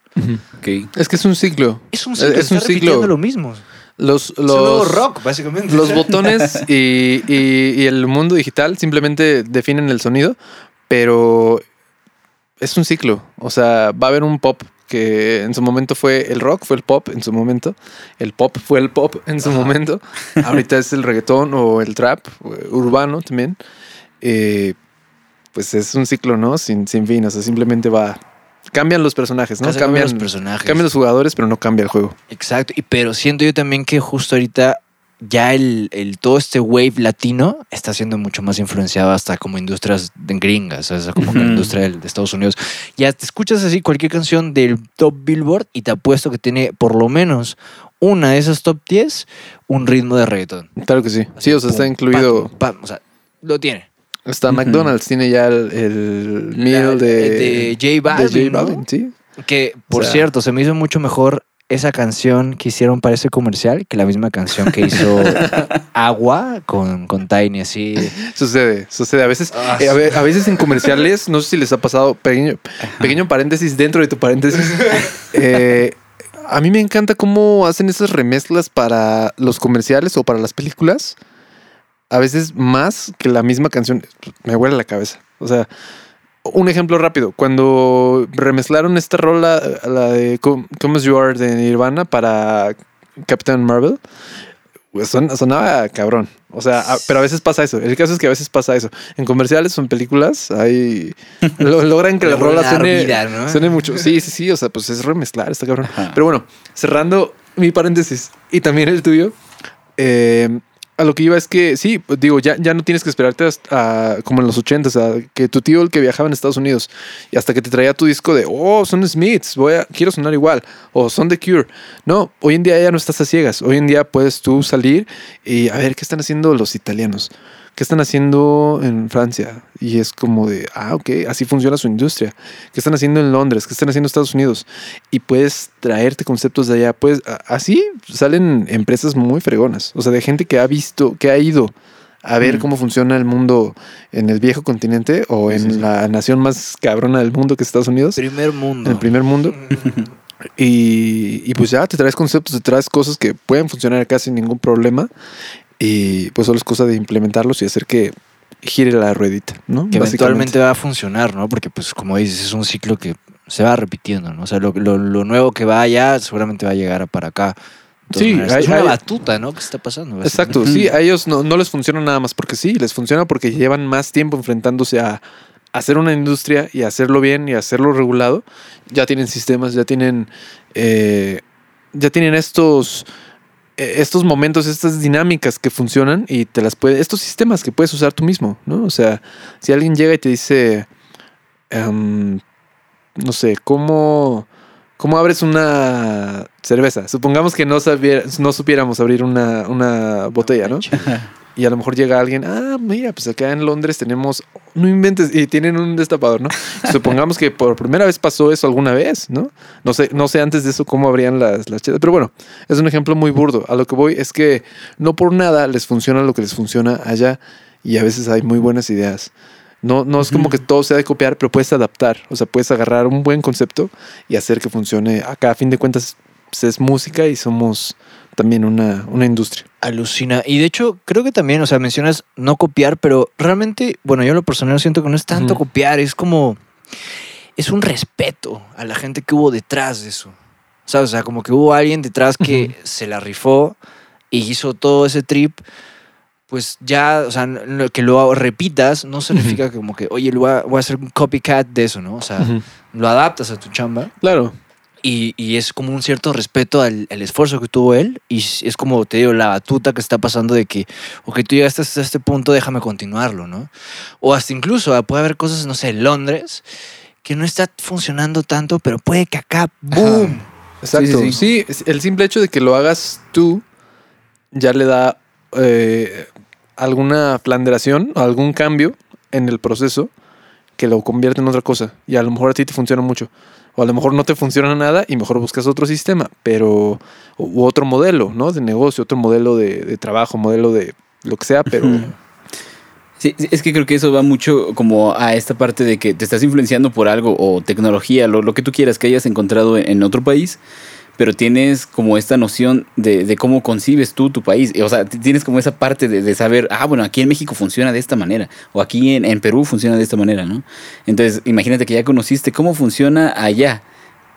Es que es un ciclo. Es un ciclo, Es está un ciclo. repitiendo lo mismo. Los, Es un nuevo los, rock, básicamente. los botones y, y- y el mundo digital simplemente definen el sonido, pero es un ciclo. O sea, va a haber un pop que en su momento fue el rock, fue el pop en su momento. El pop fue el pop en su Ajá. momento. Ahorita es el reggaetón o el trap eh, urbano también. Eh, pues es un ciclo, ¿no? Sin, sin fin. O sea, simplemente va. Cambian los personajes, ¿no? Cambian Cambian, los personajes. cambian los jugadores, pero no cambia el juego. Exacto. Y, pero siento yo también que justo ahorita ya el, el- todo este wave latino está siendo mucho más influenciado hasta como industrias de gringas, o sea, como la industria del- de Estados Unidos. Ya te escuchas así cualquier canción del top Billboard y te apuesto que tiene por lo menos una de esas top 10 un ritmo de reggaetón. Claro que sí. Sí, o sea, está incluido. pam, pam, o sea, lo tiene. Hasta. McDonald's tiene ya el, el La- meal de, de J Balvin, de J ¿no? Balvin, sí. Que, por O sea- cierto, se me hizo mucho mejor esa canción que hicieron para ese comercial que la misma canción que hizo Agua con, con Tiny, así. Sucede, sucede. A veces, Ah, eh, a, ve- a veces en comerciales, no sé si les ha pasado, pequeño, pequeño paréntesis dentro de tu paréntesis. eh, a mí me encanta cómo hacen esas remezclas para los comerciales o para las películas. A veces más que la misma canción. Me huele la cabeza. O sea, un ejemplo rápido. Cuando remezclaron esta rola, la de Com- Come As You Are de Nirvana para Captain Marvel, pues son- sonaba cabrón. O sea, a- pero a veces pasa eso. El caso es que a veces pasa eso. En comerciales o en películas, ahí lo- logran que la rola suene, vida, ¿no? suene mucho. Sí, sí, sí. O sea, pues es remezclar, está cabrón. Ajá. Pero bueno, cerrando mi paréntesis y también el tuyo. eh, a lo que iba es que sí, pues, digo, ya, ya no tienes que esperarte hasta a- como en los 80 a que tu tío el que viajaba en Estados Unidos y hasta que te traía tu disco de, oh, son Smiths, voy a, quiero sonar igual, o son The Cure. No, hoy en día ya no estás a ciegas. Hoy en día puedes tú salir y a ver qué están haciendo los italianos, qué están haciendo en Francia. Y es como de, ah, ok, así funciona su industria. ¿Qué están haciendo en Londres? ¿Qué están haciendo en Estados Unidos? Y puedes traerte conceptos de allá. Pues así salen empresas muy fregonas. O sea, de gente que ha visto, que ha ido a ver Mm. cómo funciona el mundo en el viejo continente o en Sí, sí. la nación más cabrona del mundo que es Estados Unidos, Primer mundo. en el primer mundo. Y, y pues ya te traes conceptos, te traes cosas que pueden funcionar acá sin ningún problema. Y pues solo es cosa de implementarlos y hacer que gire la ruedita, ¿no? que Básicamente. eventualmente va a funcionar, ¿no? Porque, pues, como dices, es un ciclo que se va repitiendo, ¿no? O sea, lo, lo- lo nuevo que va allá seguramente va a llegar a para acá. Sí, hay- es una hay- batuta, ¿no? ¿Qué está pasando? Exacto, sí, a ellos no, no les funciona nada más porque sí, les funciona porque llevan más tiempo enfrentándose a hacer una industria y hacerlo bien y hacerlo regulado. Ya tienen sistemas, ya tienen, eh, ya tienen estos, estos momentos, estas dinámicas que funcionan y te las puede, estos sistemas que puedes usar tú mismo, ¿no? O sea, si alguien llega y te dice, em, no sé, ¿cómo, ¿cómo abres una cerveza? Supongamos que no, sabiera- no supiéramos abrir una, una botella, ¿no? Y a lo mejor llega alguien, ah, mira, pues acá en Londres tenemos, no inventes, y tienen un destapador, ¿no? Supongamos que por primera vez pasó eso alguna vez, ¿no? No sé, no sé antes de eso cómo abrían las, las chelas, pero bueno, es un ejemplo muy burdo. A lo que voy es que no por nada les funciona lo que les funciona allá y a veces hay muy buenas ideas. No, no es como que todo sea de copiar, pero puedes adaptar. O sea, puedes agarrar un buen concepto y hacer que funcione acá. A fin de cuentas, pues, es música y somos también una, una industria. Alucina. Y de hecho, creo que también, o sea, mencionas no copiar, pero realmente, bueno, yo en lo personal siento que no es tanto copiar, es como. Es un respeto a la gente que hubo detrás de eso. ¿Sabes? O sea, como que hubo alguien detrás que Ujú. se la rifó y hizo todo ese trip. Pues ya, o sea, que lo repitas no significa como que, oye, voy a, voy a hacer un copycat de eso, ¿no? O sea, lo adaptas a tu chamba. Claro. Y, y es como un cierto respeto al, al esfuerzo que tuvo él. Y es como, te digo, la batuta que está pasando de que, ok, tú llegaste hasta este punto, déjame continuarlo, ¿no? O hasta incluso ah, puede haber cosas, no sé, en Londres, que no está funcionando tanto, pero puede que acá, ¡boom! Exacto. Sí, Sí, sí, es- el simple hecho de que lo hagas tú ya le da eh, alguna flanderación o algún cambio en el proceso que lo convierte en otra cosa. Y a lo mejor a ti te funciona mucho. O a lo mejor no te funciona nada y mejor buscas otro sistema, pero. u otro modelo, ¿no? De negocio, otro modelo de, trabajo, modelo de lo que sea, pero. Sí, es que creo que eso va mucho como a esta parte de que te estás influenciando por algo o tecnología, lo, lo que tú quieras que hayas encontrado en, en otro país, pero tienes como esta noción de, de cómo concibes tú tu país. O sea, tienes como esa parte de, saber, ah, bueno, aquí en México funciona de esta manera, o aquí en, en Perú funciona de esta manera, ¿no? Entonces, imagínate que ya conociste cómo funciona allá,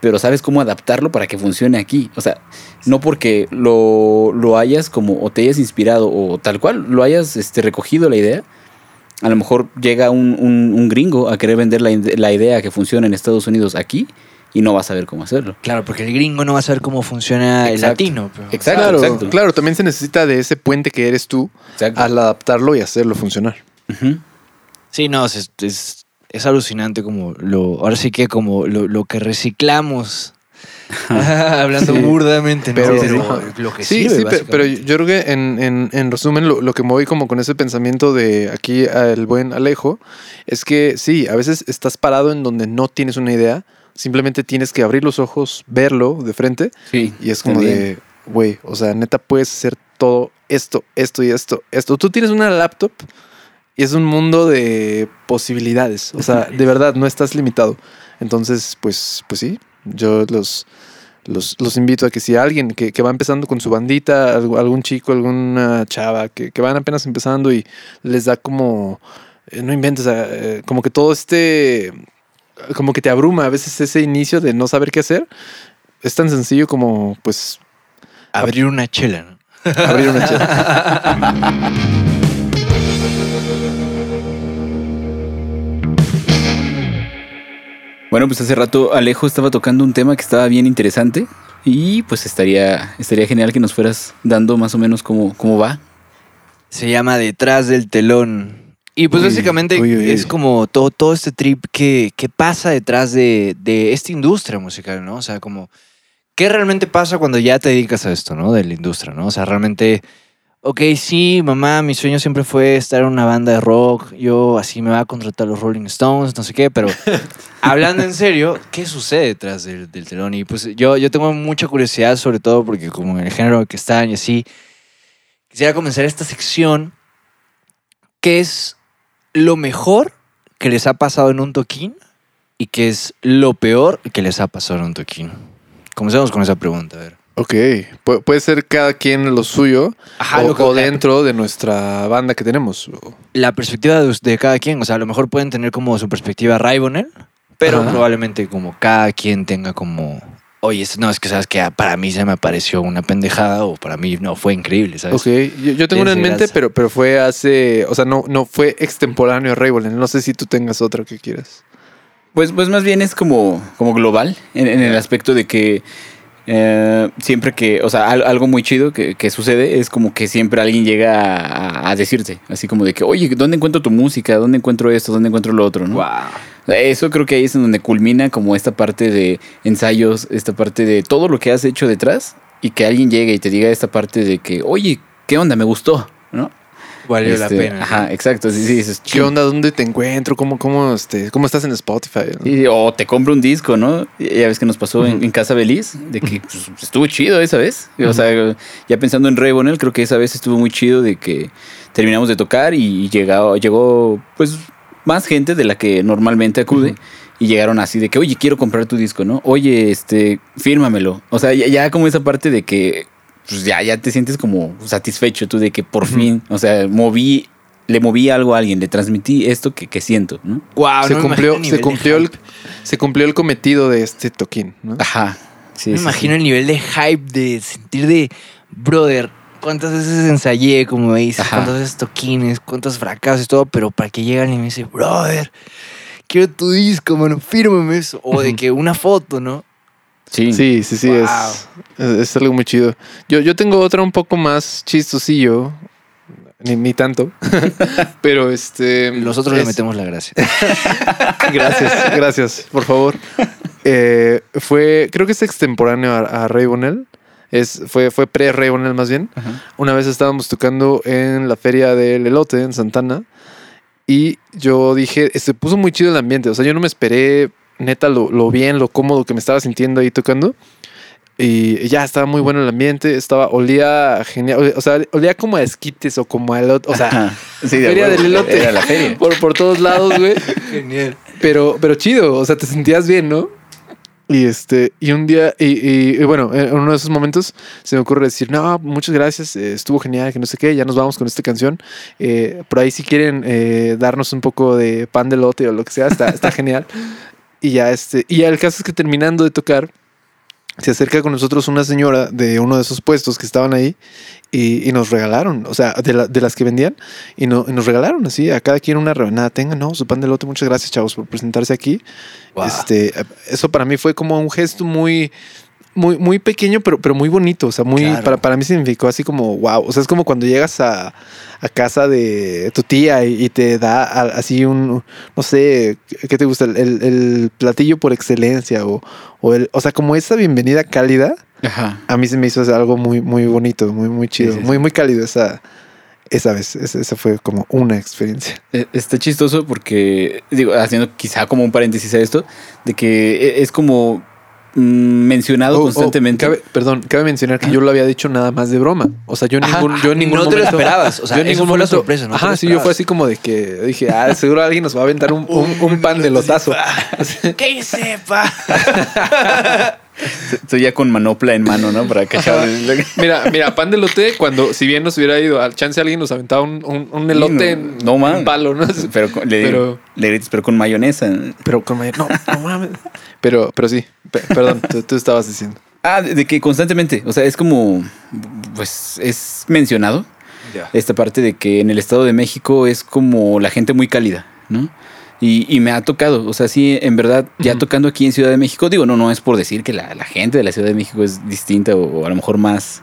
pero sabes cómo adaptarlo para que funcione aquí. O sea, no porque lo, lo hayas como, o te hayas inspirado, o tal cual, lo hayas este, recogido la idea. A lo mejor llega un, un- un gringo a querer vender la, la idea que funciona en Estados Unidos aquí y no va a saber cómo hacerlo. Claro, porque el gringo no va a saber cómo funciona el Exacto. latino. pero- Exacto, claro, exacto. claro, también se necesita de ese puente que eres tú Exacto. al adaptarlo y hacerlo funcionar. Ujú. Sí, no, es, es, es alucinante como lo, ahora sí que como lo, lo que reciclamos. Hablando Sí. burdamente, ¿no? Pero- Pero lo que Sí, sirve, sí, pe- pero, básicamente. yo creo que en, en- en resumen lo, lo que me voy como con ese pensamiento de aquí al buen Alejo es que sí, a veces estás parado en donde no tienes una idea, simplemente tienes que abrir los ojos, verlo de frente Sí. y es como también. de, güey, o sea, neta puedes hacer todo esto, esto y esto, esto. Tú tienes una laptop y es un mundo de posibilidades, o sea, de verdad no estás limitado. Entonces, pues, pues sí, yo los los, los invito a que si alguien que, que va empezando con su bandita, algún chico, alguna chava que, que van apenas empezando y les da como, eh, no inventes, eh, como que todo este, como que te abruma a veces ese inicio de no saber qué hacer. Es tan sencillo como, pues, Abrir una chela, ¿no? abrir una chela. Bueno, pues hace rato Alejo estaba tocando un tema que estaba bien interesante y pues estaría, estaría genial que nos fueras dando más o menos cómo, cómo va. Se llama Detrás del telón. Y pues Uy, básicamente uy, uy, es como todo, todo este trip que, que pasa detrás de, de esta industria musical, ¿no? O sea, como, ¿qué realmente pasa cuando ya te dedicas a esto, ¿no? De la industria, ¿no? O sea, realmente, ok, sí, mamá, mi sueño siempre fue estar en una banda de rock, yo así me va a contratar los Rolling Stones, no sé qué, pero hablando en serio, ¿qué sucede detrás del, del telón? Y pues yo, yo tengo mucha curiosidad, sobre todo porque como en el género que están y así, quisiera comenzar esta sección, ¿qué es lo mejor que les ha pasado en un toquín y qué es lo peor que les ha pasado en un toquín? Comencemos con esa pregunta, a ver. Ok, Pu- puede ser cada quien lo suyo Ajá, o, lo que- o dentro de nuestra banda que tenemos. La perspectiva de, de cada quien, o sea, a lo mejor pueden tener como su perspectiva Raibonel, pero Ajá. probablemente como cada quien tenga como, oye, esto no, es que sabes que para mí se me pareció una pendejada o para mí no, fue increíble, ¿sabes? Ok, yo, yo tengo una en mente, pero, pero fue hace, o sea, no, no fue extemporáneo a Raven. No sé si tú tengas otra que quieras. Pues, pues más bien es como, como global en, en el aspecto de que eh, siempre que, o sea, al- algo muy chido que, que sucede es como que siempre alguien llega a, a decirte, así como de que, oye, ¿dónde encuentro tu música? ¿Dónde encuentro esto? ¿Dónde encuentro lo otro? ¿no? Wow. Eso creo que ahí es en donde culmina como esta parte de ensayos, esta parte de todo lo que has hecho detrás y que alguien llegue y te diga esta parte de que, oye, ¿qué onda? Me gustó, ¿no? Valió Este, la pena. Ajá, exacto. Sí, sí, dices, ¿Qué onda? ¿Dónde te encuentro? ¿Cómo, cómo, este, cómo estás en Spotify? no? Sí, o te compro un disco, ¿no? Ya ves que nos pasó en, en Casa Beliz, de que pues, estuvo chido esa vez. O sea, ya pensando en Rebonel, creo que esa vez estuvo muy chido de que terminamos de tocar y llegó, llegó pues más gente de la que normalmente acude. Y llegaron así de que, oye, quiero comprar tu disco, ¿no? Oye, este, fírmamelo. O sea, ya, ya como esa parte de que, pues ya, ya te sientes como satisfecho tú de que por fin, o sea, moví, le moví algo a alguien, le transmití esto que, que siento, ¿no? Wow, se, cumplió, se, cumplió el, se cumplió el cometido de este toquín, ¿no? Ajá. Sí, me sí, imagino sí. el nivel de hype, de sentir de, brother, cuántas veces ensayé, como me dices, Ajá. cuántas veces toquines, cuántos fracasos y todo, pero para que llegan y me dicen, brother, quiero tu disco, mano, fírmame eso. O de que una foto, ¿no? Sí. Sí, sí, sí, Wow. es, es, es algo muy chido. Yo, yo tengo otra un poco más chistosillo, ni, ni tanto, pero este... Nosotros le metemos la gracia. Gracias, gracias, por favor. Eh, fue, creo que es extemporáneo a, a Raybonel. Es, fue, fue pre-Raybonel más bien. Ajá. Una vez estábamos tocando en la feria del elote en Santana y yo dije, se puso muy chido el ambiente. O sea, yo no me esperé neta lo, lo bien, lo cómodo que me estaba sintiendo ahí tocando. Y ya estaba muy bueno el ambiente, estaba, olía genial, o sea, olía como a esquites o como a elote, o sea, Ajá. Sí, de feria del elote. Era la feria. por, por todos lados, güey. Genial. Pero, pero chido, o sea, te sentías bien, ¿no? Y este, y un día, y, bueno, en uno de esos momentos se me ocurre decir, no, muchas gracias, eh, estuvo genial, que no sé qué, ya nos vamos con esta canción. Eh, por ahí si quieren eh, darnos un poco de pan de lote o lo que sea, está, está genial. Y ya este, y ya el caso es que terminando de tocar, se acerca con nosotros una señora de uno de esos puestos que estaban ahí y, y nos regalaron, o sea, de, la- de las que vendían, y, no, y nos regalaron así, a cada quien una rebanada. Tengan, no, su pan de lote, muchas gracias, chavos, por presentarse aquí. Wow. Este, eso para mí fue como un gesto muy, muy, muy pequeño, pero, pero muy bonito. O sea, muy, Claro. para, para mí significó así como wow. O sea, es como cuando llegas a, a casa de tu tía y, y te da a- así un, no sé, ¿qué te gusta? El, el- el platillo por excelencia o, o, el, o sea, como esa bienvenida cálida. Ajá. A mí se me hizo algo muy, muy bonito, muy, muy chido, Sí, sí, muy, sí. muy cálido esa, esa vez. Esa, fue como una experiencia. Eh, Está chistoso porque, digo, haciendo quizá como un paréntesis a esto, de que e- es como mencionado Oh, oh, constantemente. cabe- perdón, cabe mencionar que yo lo había dicho nada más de broma. O sea, yo en Ajá. ningún, yo en ningún No te lo esperabas, o sea, yo en ningún fue la momento- sorpresa, no Ajá, sí, yo fue así como de que dije, ah, seguro alguien nos va a aventar un, un, un pan de lotazo. ¡Que sepa! Estoy ya con manopla en mano, ¿no? Para cachar. Mira, mira, pan de elote, cuando si bien nos hubiera ido al chance alguien nos aventaba un, un, un elote no, en no, man. en palo, ¿no? Pero con- le, Pero- le pero con mayonesa. Pero con mayo- no, no mames. Pero, pero sí, pe- perdón, tú, tú estabas diciendo. Ah, de, de que constantemente, o sea, es como, pues, es mencionado esta parte de que en el Estado de México es como la gente muy cálida, ¿no? Y, y me ha tocado, o sea, sí, en verdad, ya tocando aquí en Ciudad de México, digo, no, no es por decir que la, la gente de la Ciudad de México es distinta o, o a lo mejor más,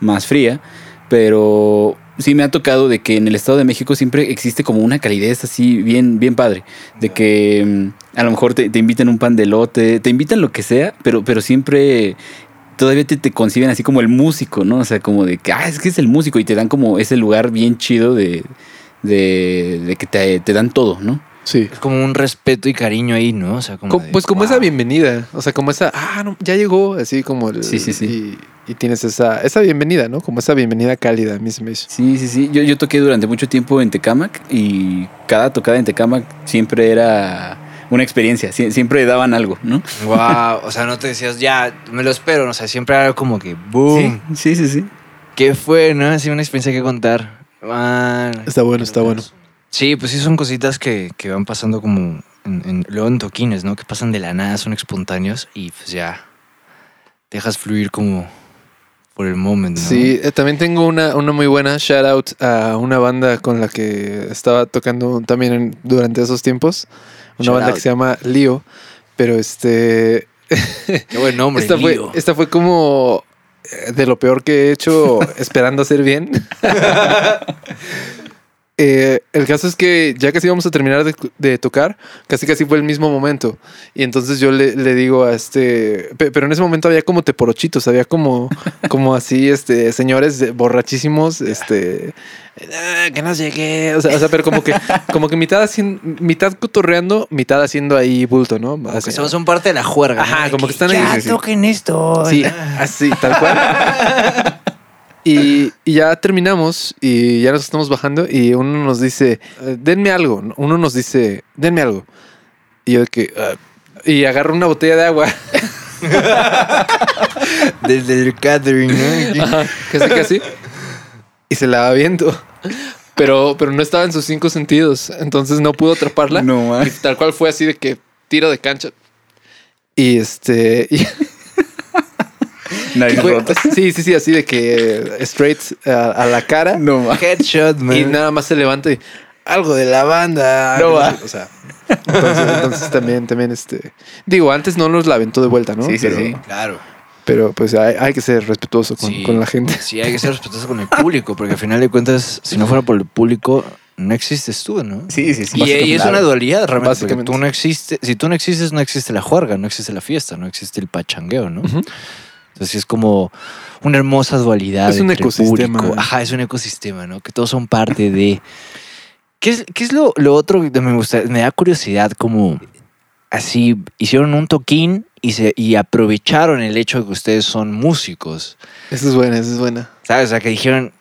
más fría, pero sí me ha tocado de que en el Estado de México siempre existe como una calidez así bien, bien padre. De que mm, a lo mejor te, te invitan un pan de lote, te invitan lo que sea, pero, pero siempre todavía te, te conciben así como el músico, ¿no? O sea, como de que, ah, es que es el músico y te dan como ese lugar bien chido de, de, de que te, te dan todo, ¿no? Sí. Es como un respeto y cariño ahí, ¿no? O sea, como. Co- de, pues como wow. esa bienvenida, o sea, como esa, ah, no, ya llegó, así como el, Sí, sí, sí. Y, y tienes esa, esa bienvenida, ¿no? Como esa bienvenida cálida, a mí se me hizo. Sí, sí, sí. Yo, yo toqué durante mucho tiempo en Tecamac y cada tocada en Tecamac siempre era una experiencia, sie- siempre daban algo, ¿no? Wow. O sea, no te decías, ya, me lo espero. O sea, siempre era como que, boom. Sí, sí, sí, sí. ¿Qué fue, no? Así una experiencia que contar. Man. Está bueno, está bueno. Sí, pues sí son cositas que, que van pasando como en, en- luego en toquines, ¿no? Que pasan de la nada, son espontáneos y pues ya dejas fluir como por el momento, ¿no? Sí, eh, también tengo una, una muy buena shout out a una banda con la que estaba tocando también en- durante esos tiempos. Una Shout banda out. que se llama Lío. Pero este. Qué buen nombre, esta, fue, esta fue como eh, de lo peor que he hecho esperando hacer bien. Eh, el caso es que ya casi íbamos a terminar de, de tocar, casi casi fue el mismo momento. Y entonces yo le, le digo a este, pe- pero en ese momento había como teporochitos, había como, como así, este, señores borrachísimos, este, "Ah, que no llegué, o sea, o sea, pero como que, como que mitad haciendo, mitad cotorreando, mitad haciendo ahí bulto, ¿no? Como Así. que son, son parte de la juerga. Ajá, ¿no? Como que están ahí, Ya sí. toquen esto. Sí, así, tal cual. Y, y ya terminamos y ya nos estamos bajando y uno nos dice, "Eh, denme algo. ¿no? Uno nos dice, denme algo. Y yo de que... "Ah", y agarro una botella de agua. Desde el catering, ¿no? Ajá, casi casi. Y se la va viendo. Pero, pero no estaba en sus cinco sentidos. Entonces no pudo atraparla. No, man. Y tal cual fue así de que tiro de cancha. Y este... y- Nariz fue- rota. sí, sí, sí, así de que straight a, a la cara. No. Headshot, man. Y nada más se levanta y algo de la banda. No va. O sea, entonces, entonces también, también este. Digo, antes no nos la aventó de vuelta, ¿no? Sí, sí, pero, sí. Claro. Pero pues hay, hay que ser respetuoso con, Sí. con la gente. Sí, hay que ser respetuoso con el público, porque al final de cuentas, si no fuera por el público, no existes tú, ¿no? Sí, sí, sí. Y, y es una dualidad realmente. Básicamente. Tú no existes, si tú no existes, no existe la juerga, no existe la fiesta, no existe el pachangueo, ¿no? Ujú. Entonces es como una hermosa dualidad. Es un entre ecosistema. público. Ajá, es un ecosistema, ¿no? Que todos son parte de. ¿Qué es, qué es lo, lo otro que me gusta? Me da curiosidad como así hicieron un toquín y se y aprovecharon el hecho de que ustedes son músicos. Esa es buena, esa es buena. ¿Sabes? O sea, que dijeron,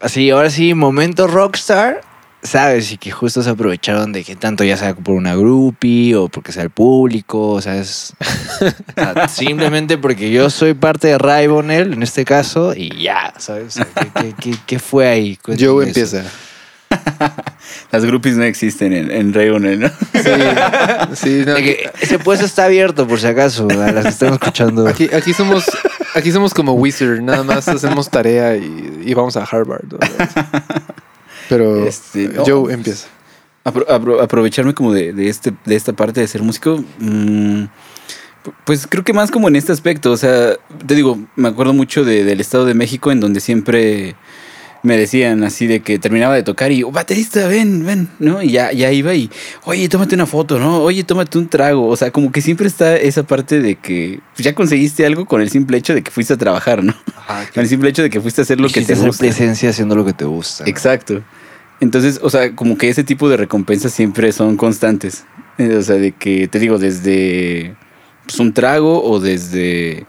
así, ahora sí, momento rockstar, ¿sabes? Y que justo se aprovecharon de que tanto ya sea por una groupie o porque sea el público, o sea, es o sea, simplemente porque yo soy parte de Raibonel en este caso y ya, ¿sabes? O sea, ¿qué, qué- qué- qué fue ahí? Cuéntame eso. empieza. Las groupies no existen en, en Reunel, ¿no? Sí, sí, no, De que ese puesto está abierto por si acaso, a las que están escuchando. aquí, aquí somos, aquí somos como Wizard, nada más hacemos tarea y, y vamos a Harvard. ¿no? Pero Este, no. Joe empieza. Apro- apro- aprovecharme como de, de este, de esta parte de ser músico. mm, pu- pues creo que más como en este aspecto. O sea, te digo, me acuerdo mucho de- del Estado de México en donde siempre me decían así de que terminaba de tocar y, "Oh, baterista, ven, ven, ¿no? Y ya, ya iba y, oye, tómate una foto, ¿no? Oye, tómate un trago. O sea, como que siempre está esa parte de que ya conseguiste algo con el simple hecho de que fuiste a trabajar, ¿no? Con el simple hecho de que fuiste a hacer lo que te gusta. presencia haciendo lo que te gusta. ¿no? Exacto. Entonces, o sea, como que ese tipo de recompensas siempre son constantes. Eh, O sea, de que, te digo, desde pues, un trago o desde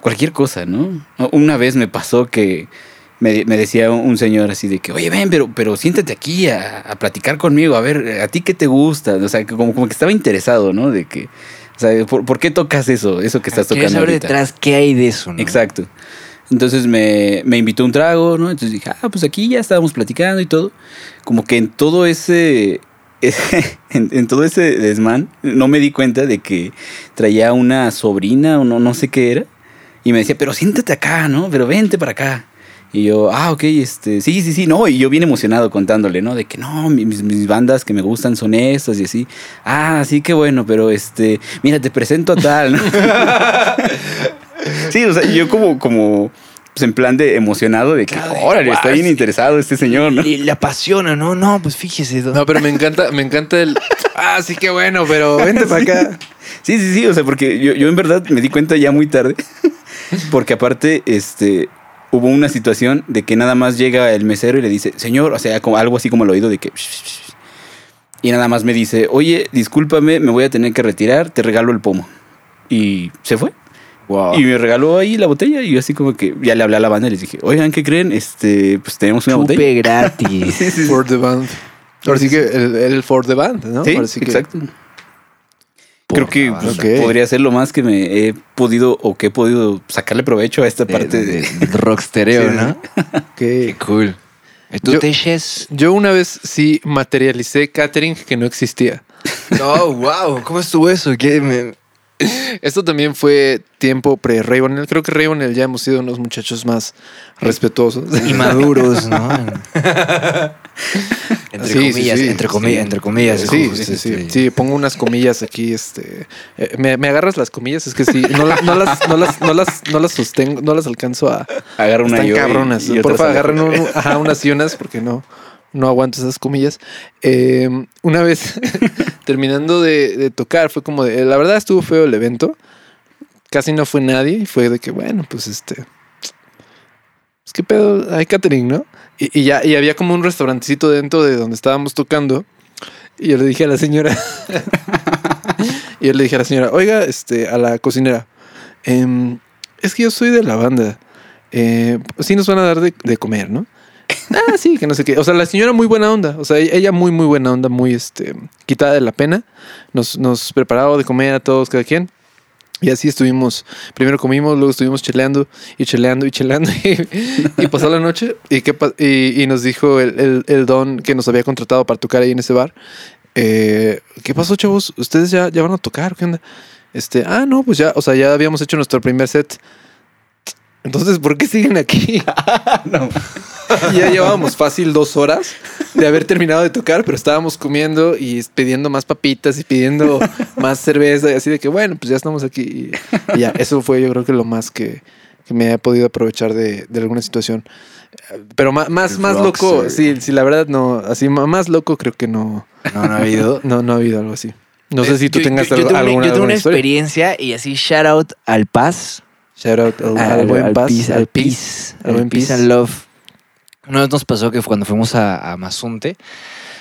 cualquier cosa, ¿no? Una vez me pasó que me, me decía un señor así de que, oye, ven, pero, pero siéntate aquí a, a platicar conmigo, a ver, ¿a ti qué te gusta? O sea, como, como que estaba interesado, ¿no? De que, o sea, ¿por, por qué tocas eso? Eso que estás tocando saber ahorita? detrás qué hay de eso, ¿no? Exacto. Entonces me, me invitó un trago, ¿no? Entonces dije, ah, pues aquí ya estábamos platicando y todo. Como que en todo ese. en, en todo ese desmán, no me di cuenta de que traía una sobrina o no, no sé qué era. Y me decía, pero siéntate acá, ¿no? Pero vente para acá. Y yo, ah, ok, este, sí, sí, sí, no. Y yo bien emocionado contándole, ¿no? De que no, mis, mis bandas que me gustan son estas y así. Ah, sí, qué bueno, pero este, mira, te presento a tal, ¿no? Sí, o sea, yo como, como pues en plan de emocionado de que, órale, está "Guau, bien sí". interesado este señor, ¿no? Y le apasiona, ¿no? No, pues fíjese. No, pero me encanta, me encanta el. Ah, sí, qué bueno, pero vente para acá. Sí, sí, sí, o sea, porque yo, yo en verdad me di cuenta ya muy tarde, porque aparte, este, hubo una situación de que nada más llega el mesero y le dice, señor, o sea, como algo así como al oído de que... Y nada más me dice, oye, discúlpame, me voy a tener que retirar, te regalo el pomo. Y se fue. Wow. Y me regaló ahí la botella y yo así como que ya le hablé a la banda y les dije, oigan, ¿qué creen? Este, pues tenemos una botella. Chupe gratis. Sí, sí, sí. For the band. Ahora sí que el, el for the band, ¿no? Sí, Ahora sí que- exacto. Creo que pues, podría ser lo más que me he podido o que he podido sacarle provecho a esta parte de... de, rockstereo, Sí, ¿no? Qué cool. ¿Y tú Yo- te eches? Yo una vez sí materialicé catering que no existía. No, wow. ¿Cómo estuvo eso? ¿Qué me... Esto también fue tiempo pre-Raybonel. Creo que Raybonel ya hemos sido unos muchachos más respetuosos. Inmaduros, ¿no? entre Sí, sí, comillas, sí, entre comillas, entre comillas. Sí, justo, sí, sí, sí, pongo unas comillas aquí, este, eh, me, me agarras las comillas, es que sí, no, la- no las, no las, no las, no las sostengo, no las alcanzo a, Agarra una están yo y- cabronas. y Por favor, agarren un- ajá, unas y unas porque no, no aguanto esas comillas. Eh, una vez terminando de, tocar, fue como de, la verdad estuvo feo el evento, casi no fue nadie y fue de que, bueno, pues este, es que pedo, hay catering, ¿no? Y, y ya, y había como un restaurantecito dentro de donde estábamos tocando. Y yo le dije a la señora, y yo le dije a la señora, oiga, este, a la cocinera, em, es que yo soy de la banda. Eh, sí nos van a dar de, de comer, ¿no? Ah, sí, que no sé qué. O sea, la señora muy buena onda. O sea, ella muy, muy buena onda, muy este, quitada de la pena. Nos, nos preparaba de comer a todos, cada quien. Y así estuvimos. Primero comimos, luego estuvimos cheleando y cheleando y cheleando. Y, pasó la noche. Y, pa- y, y nos dijo el, el- el don que nos había contratado para tocar ahí en ese bar. eh, ¿Qué pasó, chavos? ¿Ustedes ya, ya van a tocar? ¿Qué onda? Este, ah, no, pues ya, o sea, ya habíamos hecho nuestro primer set. Entonces, ¿por qué siguen aquí? No. ya llevábamos fácil dos horas de haber terminado de tocar, pero estábamos comiendo y pidiendo más papitas y pidiendo más cerveza y así de que, bueno, pues ya estamos aquí. Y, ya, eso fue yo creo que lo más que, que me he podido aprovechar de, de alguna situación. Eh, Pero más, más, más loco, sí, sí, la verdad no, así más loco creo que no, No, no ha habido. no, no ha habido algo así. No sé si tú Yo- tengas yo, yo algo- tengo una- alguna, Yo tengo alguna una historia. experiencia y así shout out al Paz. Shout out al, al buen paz, peace, al al peace, al al buen peace and love. Una vez nos pasó que cuando fuimos a, a Mazunte,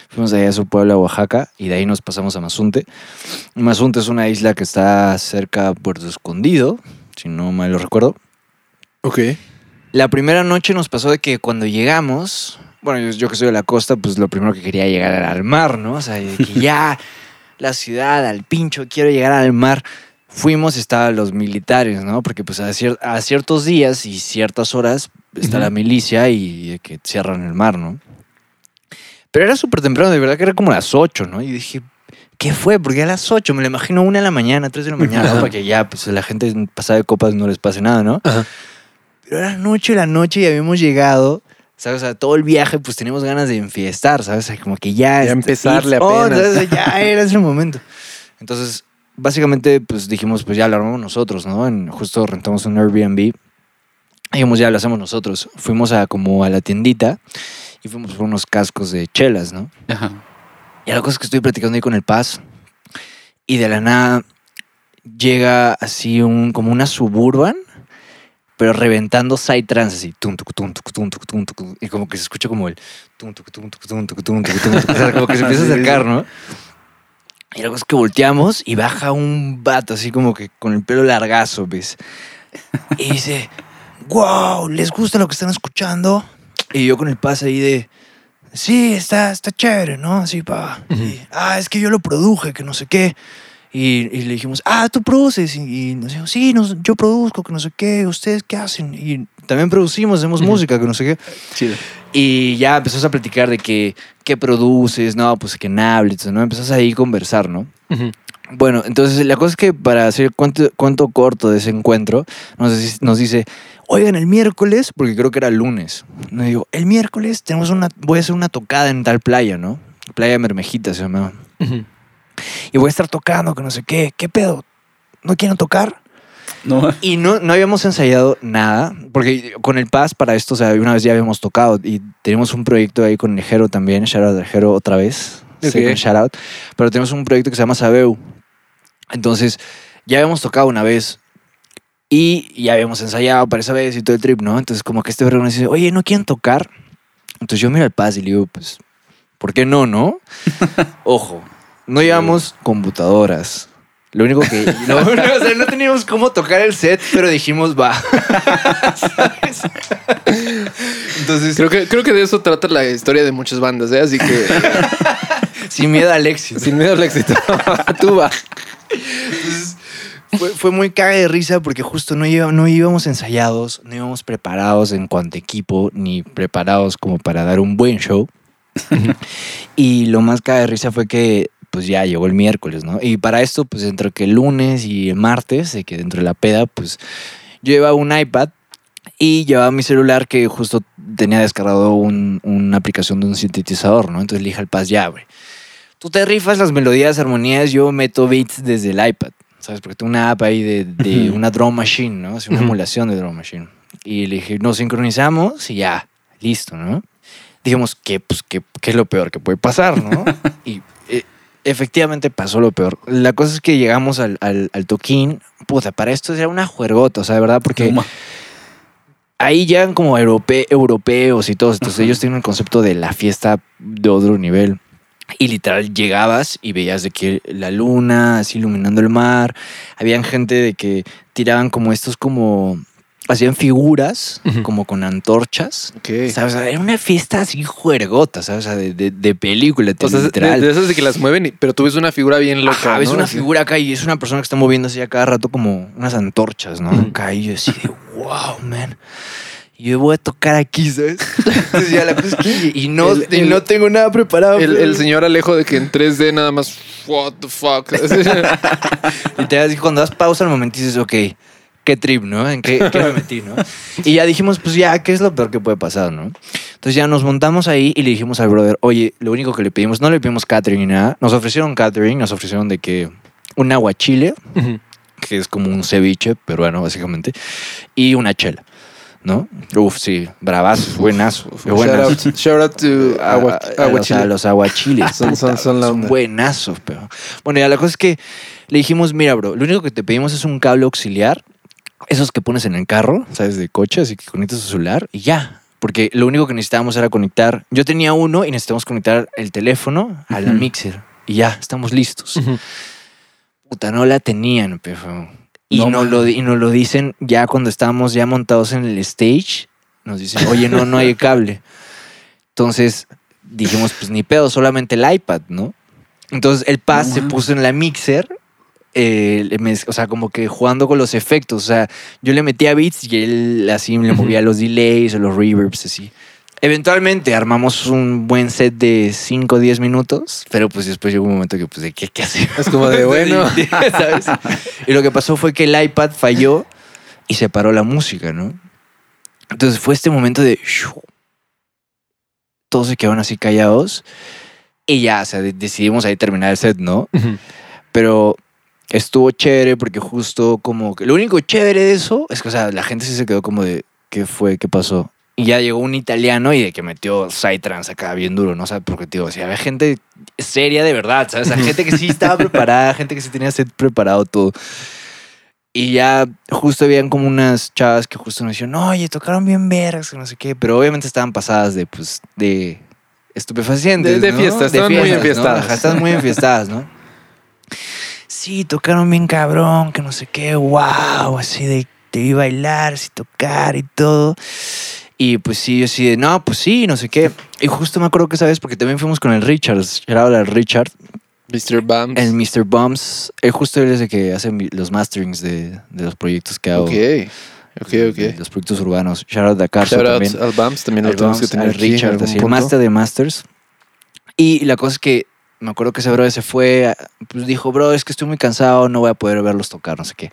fuimos allá a su pueblo, a Oaxaca, y de ahí nos pasamos a Mazunte. Mazunte es una isla que está cerca de Puerto Escondido, si no mal lo recuerdo. Ok. La primera noche nos pasó de que cuando llegamos, bueno, yo, yo que soy de la costa, pues lo primero que quería llegar era al mar, ¿no? O sea, de que ya la ciudad, al pincho, quiero llegar al mar. Fuimos estaban los militares, ¿no? Porque pues a, cier- a ciertos días y ciertas horas está Ujú. la milicia y que cierran el mar, ¿no? Pero era súper temprano, de verdad que era como las 8, ¿no? Y dije, ¿qué fue? Porque a las 8, me lo imagino una de la mañana, 3 de la mañana, ¿no? Para que ya pues la gente pasada de copas no les pase nada, ¿no? Ajá. Pero era noche la noche y habíamos llegado, ¿sabes? O sea, todo el viaje pues teníamos ganas de enfiestar, ¿sabes? O sea, como que ya... Ya es- empezarle apenas. ¿sabes? Ya era ese momento. Entonces, básicamente pues dijimos, pues ya lo armamos nosotros, ¿no? En, justo rentamos un Airbnb. Dijimos, ya lo hacemos nosotros. Fuimos a como a la tiendita y fuimos por unos cascos de chelas, ¿no? Ajá. Y la cosa es que estoy platicando ahí con el Paz y de la nada llega así un, como una suburban, pero reventando psytrance así. Tum, tuc, tum, tuc, tum, tuc, tum, tuc, y como que se escucha como el tum, tuc, tum, tuc, tum, tuc, tum, tuc, tum, tuc. O sea, como que se empieza a acercar, ¿no? Y cosa es que volteamos y baja un vato así como que con el pelo largazo, ¿ves? Y dice, wow, ¿les gusta lo que están escuchando? Y yo con el Paz ahí de, sí, está, está chévere, ¿no? Así, pa. Y, ah, es que yo lo produje, que no sé qué. Y, y le dijimos, ah, tú produces. Y, y nos dijo, sí, nos- yo produzco, que no sé qué. ¿Ustedes qué hacen? Y también producimos, hacemos música, que no sé qué. Chido. Y ya empezamos a platicar de que, qué produces, no, pues que en Ableton, ¿no? Empezamos ahí a conversar, ¿no? Bueno, entonces la cosa es que para hacer cuento corto de ese encuentro, nos, dice- nos dice, oigan, el miércoles, porque creo que era lunes, nos digo, el miércoles tenemos una, voy a hacer una tocada en tal playa, ¿no? Playa Mermejita se llamaba. Y voy a estar tocando, que no sé qué, ¿qué pedo? ¿No quieren tocar? No, Y no, no habíamos ensayado nada, porque con el Paz para esto, o sea, una vez ya habíamos tocado y tenemos un proyecto ahí con el Jero también, shout out al Jero otra vez, second shout out, pero tenemos un proyecto que se llama Sabeu. Entonces, ya habíamos tocado una vez y ya habíamos ensayado para esa vez y todo el trip, ¿no? Entonces, como que este verano dice, oye, ¿no quieren tocar? Entonces yo miro al Paz y le digo, pues, ¿por qué no, no? Ojo, no llevamos computadoras. Lo único que. No, no, o sea, no teníamos cómo tocar el set, pero dijimos, va. ¿Sabes? Entonces, Creo que, creo que de eso trata la historia de muchas bandas, ¿eh? Así que sin miedo al éxito. sin miedo al éxito. Tú va. Entonces, fue, fue muy caga de risa porque justo no, iba- no íbamos ensayados, no íbamos preparados en cuanto a equipo, ni preparados como para dar un buen show. y lo más caga de risa fue que pues ya llegó el miércoles, ¿no? Y para esto, pues entre que el lunes y el martes, de que dentro de la peda, pues yo llevaba un iPad y llevaba mi celular que justo tenía descargado un- una aplicación de un sintetizador, ¿no? Entonces le dije al Paz, ya, güey. Tú te rifas las melodías, armonías, yo meto beats desde el iPad, ¿sabes? Porque tengo una app ahí de, de una drum machine, ¿no? Es una emulación de drum machine. Y le dije, nos sincronizamos y ya, listo, ¿no? Dijimos, ¿qué, pues, qué, qué es lo peor que puede pasar, no? y efectivamente pasó lo peor. La cosa es que llegamos al, al, al toquín, puta, para esto era una juergota, o sea, de verdad, porque ahí llegan como europe- europeos y todos. Entonces ellos tienen el concepto de la fiesta de otro nivel. Y literal llegabas y veías de que la luna así iluminando el mar. Habían gente de que tiraban como estos como hacían figuras Ujú. como con antorchas. Ok. ¿Sabes? O sea, era una fiesta así juergota, ¿sabes? O sea, de, de- de película, O sea, de, literal. de esas de que las mueven, y- pero tú ves una figura bien loca. Ajá, ves ¿no? una Así. figura acá y es una persona que está moviendo así a cada rato como unas antorchas, ¿no? Ujú. Acá y yo así de, wow, man. Yo voy a tocar aquí, ¿sabes? Entonces ya la cosa es que y no, El- y el- no tengo nada preparado. El, el señor Alejo de que en 3D nada más, what the fuck. Y te das cuando das pausa al momento dices, ok, qué trip, ¿no? ¿En qué, qué me metí, no? Y ya dijimos, pues ya, ¿qué es lo peor que puede pasar, no? Entonces ya nos montamos ahí y le dijimos al brother, oye, lo único que le pedimos, no le pedimos catering ni nada, nos ofrecieron catering, nos ofrecieron de que un aguachile, Ujú. que es como un ceviche peruano, básicamente, y una chela, ¿no? Uf, sí, bravazo, buenazo, Shout buenas. out, shout out to agua, a, a- a los, aguachiles. Son- son- son onda. buenazos, pero. Bueno, ya la cosa es que le dijimos, mira, bro, lo único que te pedimos es un cable auxiliar, esos que pones en el carro, ¿sabes? De coche, así que conectas tu celular y ya. Porque lo único que necesitábamos era conectar. Yo tenía uno y necesitamos conectar el teléfono a la mixer. Y ya, estamos listos. Puta, no la tenían, pero. Y, No lo, y nos lo dicen ya cuando estábamos ya montados en el stage. Nos dicen, oye, no, no hay cable. Entonces dijimos, pues ni pedo, solamente el iPad, ¿no? Entonces el Paz No se mames. puso en la mixer, eh, o sea, como que jugando con los efectos. O sea, yo le metía beats y él así le movía los delays o los reverbs, así. Eventualmente armamos un buen set de 5 o 10 minutos, pero pues después llegó un momento que, pues, ¿de qué, qué hacemos? Es como de, bueno. ¿sabes? Y lo que pasó fue que el iPad falló y se paró la música, ¿no? Entonces fue este momento de... Todos se quedaron así callados y ya, o sea, de- decidimos ahí terminar el set, ¿no? Pero estuvo chévere porque justo como que lo único chévere de eso es que, o sea, la gente sí se quedó como de, ¿qué fue? ¿Qué pasó? Y ya llegó un italiano y de que metió Psytrance acá bien duro, ¿no? O sea, porque, tío, o sea, había gente seria de verdad, ¿sabes? O sea, gente que sí estaba preparada, gente que sí tenía set preparado todo. Y ya justo habían como unas chavas que justo nos decían, oye, tocaron bien vergas, que no sé qué, pero obviamente estaban pasadas de, pues, de estupefacientes. De- de ¿no? fiesta, estaban muy ¿no? enfiestadas. Ajá, estaban muy enfiestadas, ¿no? Sí, tocaron bien cabrón, que no sé qué, wow, así de te vi bailar, así tocar y todo. Y pues sí, yo así de, no, pues sí, no sé qué. Y justo me acuerdo que esa vez, porque también fuimos con el Richard, era el Richard, Mr. Bams. el Mr. Bumps. Él justo él es el que hace los masterings de, de los proyectos que hago. Ok, ok, ok. Los proyectos urbanos. Shout out a Carso Shout out al Bams, también lo Al tenemos que Bumps, tener al Richard, así, el master de masters. Y la cosa es que me acuerdo que ese brother se fue, pues dijo, bro, es que estoy muy cansado, no voy a poder verlos tocar, no sé qué.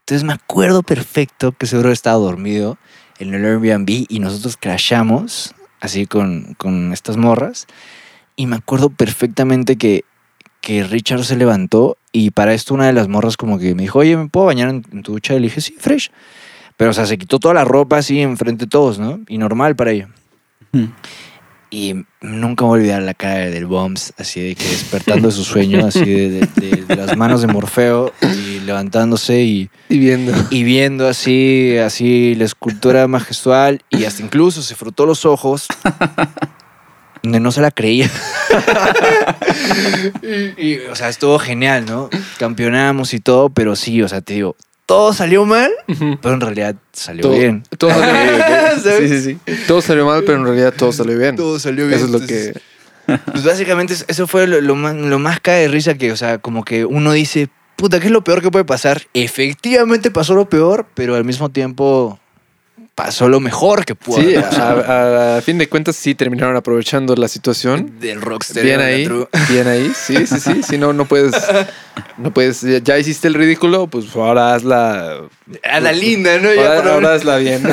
Entonces me acuerdo perfecto que ese brother estaba dormido en el Airbnb y nosotros crashamos así con, con estas morras. Y me acuerdo perfectamente que que Richard se levantó y para esto una de las morras como que me dijo, oye, ¿me puedo bañar en, en tu ducha? Y le dije, sí, fresh. Pero, o sea, se quitó toda la ropa así enfrente de todos, ¿no? Y normal para ella. Ujú. Y nunca voy a olvidar la cara del Bombs, así de que despertando de su sueño, así de, de- de- de las manos de Morfeo y levantándose y, Y viendo. y viendo así, así la escultura majestual y hasta incluso se frotó los ojos donde no se la creía. y, y, o sea, estuvo genial, ¿no? Campeonamos y todo, pero sí, o sea, te digo, todo salió mal, pero en realidad salió Todo, bien. todo salió, ¿Sabes? sí, sí, sí. Todo salió mal, pero en realidad todo salió bien. Todo salió Eso es lo que. Pues básicamente es- eso fue lo, lo más, lo más cae de risa que, o sea, como que uno dice, puta, ¿qué es lo peor que puede pasar? Efectivamente pasó lo peor, pero al mismo tiempo pasó lo mejor que pudo Sí, a, a fin de cuentas sí terminaron aprovechando la situación. del rockstar. Bien ahí, bien ahí, sí, sí, sí. Si no, no puedes, no puedes, ya- hiciste el ridículo, pues ahora hazla. A la linda, ¿no? Ahora, ahora hazla bien.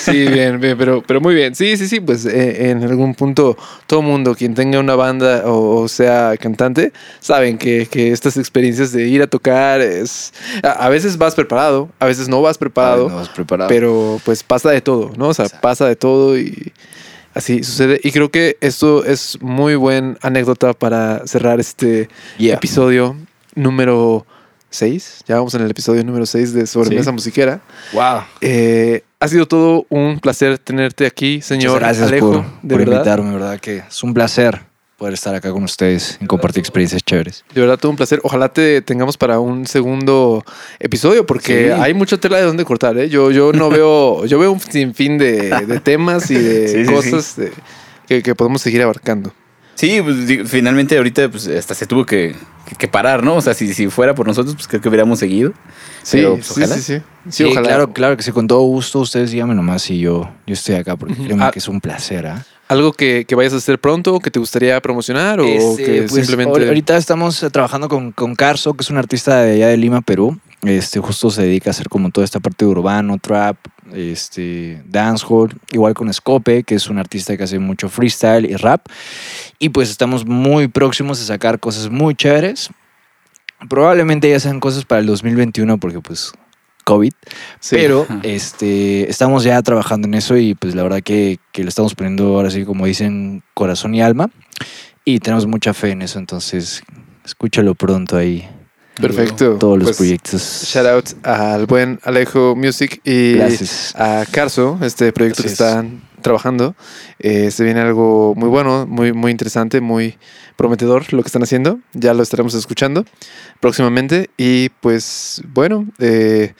Sí, bien, bien, pero, pero muy bien. Sí, sí, sí, pues eh, en algún punto todo mundo, quien tenga una banda o, o sea cantante, saben que, que estas experiencias de ir a tocar es... A, a veces vas preparado, a veces no vas preparado, no vas preparado. pero pues pasa de todo, ¿no? O sea, Exacto. pasa de todo y así sucede. Y creo que esto es muy buen anécdota para cerrar este Yeah. episodio número 6. Ya vamos en el episodio número 6 de Sobremesa Sí. Musiquera. Wow. Eh, ha sido todo un placer tenerte aquí, señor Muchas gracias Alejo. por, de por verdad. invitarme, ¿verdad? Que es un placer poder estar acá con ustedes y compartir experiencias chéveres. De verdad, todo un placer. Ojalá te tengamos para un segundo episodio, porque Sí. hay mucha tela de dónde cortar. ¿eh? Yo, yo no veo, yo veo un sinfín de, de temas y de Sí, sí, cosas de- que, que podemos seguir abarcando. Sí, pues digo, finalmente ahorita pues hasta se tuvo que, que- que parar, ¿no? O sea, si, si fuera por nosotros, pues creo que hubiéramos seguido. Sí, Pero, pues, sí, ojalá. sí, sí. Sí, Sí, ojalá. claro, claro que sí, con todo gusto. Ustedes díganme nomás si yo, yo estoy acá, porque Ujú. créeme Ah. que es un placer, ¿ah? ¿Algo que, que vayas a hacer pronto, que te gustaría promocionar o Este, que pues, simplemente... ahor- Ahorita estamos eh, trabajando con, con Carso, que es un artista de allá de Lima, Perú. Este, justo se dedica a hacer como toda esta parte de urbano, trap, este, dancehall. Igual con Scope, que es un artista que hace mucho freestyle y rap. Y pues estamos muy próximos a sacar cosas muy chéveres. Probablemente ya sean cosas para el 2021, porque pues COVID. Sí. Pero este, estamos ya trabajando en eso y pues la verdad que, que le estamos poniendo ahora sí, como dicen, corazón y alma. Y tenemos mucha fe en eso, entonces escúchalo pronto ahí. Perfecto. Todos los Pues, proyectos. Shout out al buen Alejo Music y Gracias. a Carso, este proyecto que están trabajando. Eh, se viene algo muy bueno, muy, muy interesante, muy prometedor lo que están haciendo. Ya lo estaremos escuchando próximamente. Y pues bueno, eh,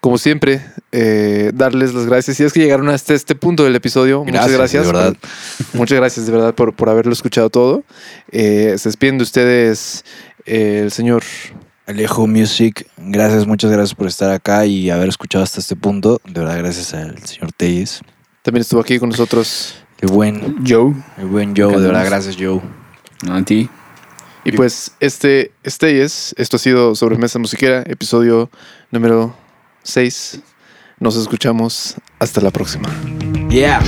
como siempre, eh, darles las gracias. Si es que llegaron hasta este punto del episodio, muchas Gracias, gracias. de verdad. por- muchas gracias de verdad por, por haberlo escuchado todo. Eh, se despiden de ustedes eh, el señor Alejo Music, gracias, muchas gracias por estar acá y haber escuchado hasta este punto. De verdad, gracias al señor Teyes. También estuvo aquí con nosotros. El buen, Joe, el buen Joe, de verdad, gracias Joe. no, a ti. Y pues este, este es, esto ha sido Sobremesa Musiquera, episodio número 6. Nos escuchamos hasta la próxima. Yeah.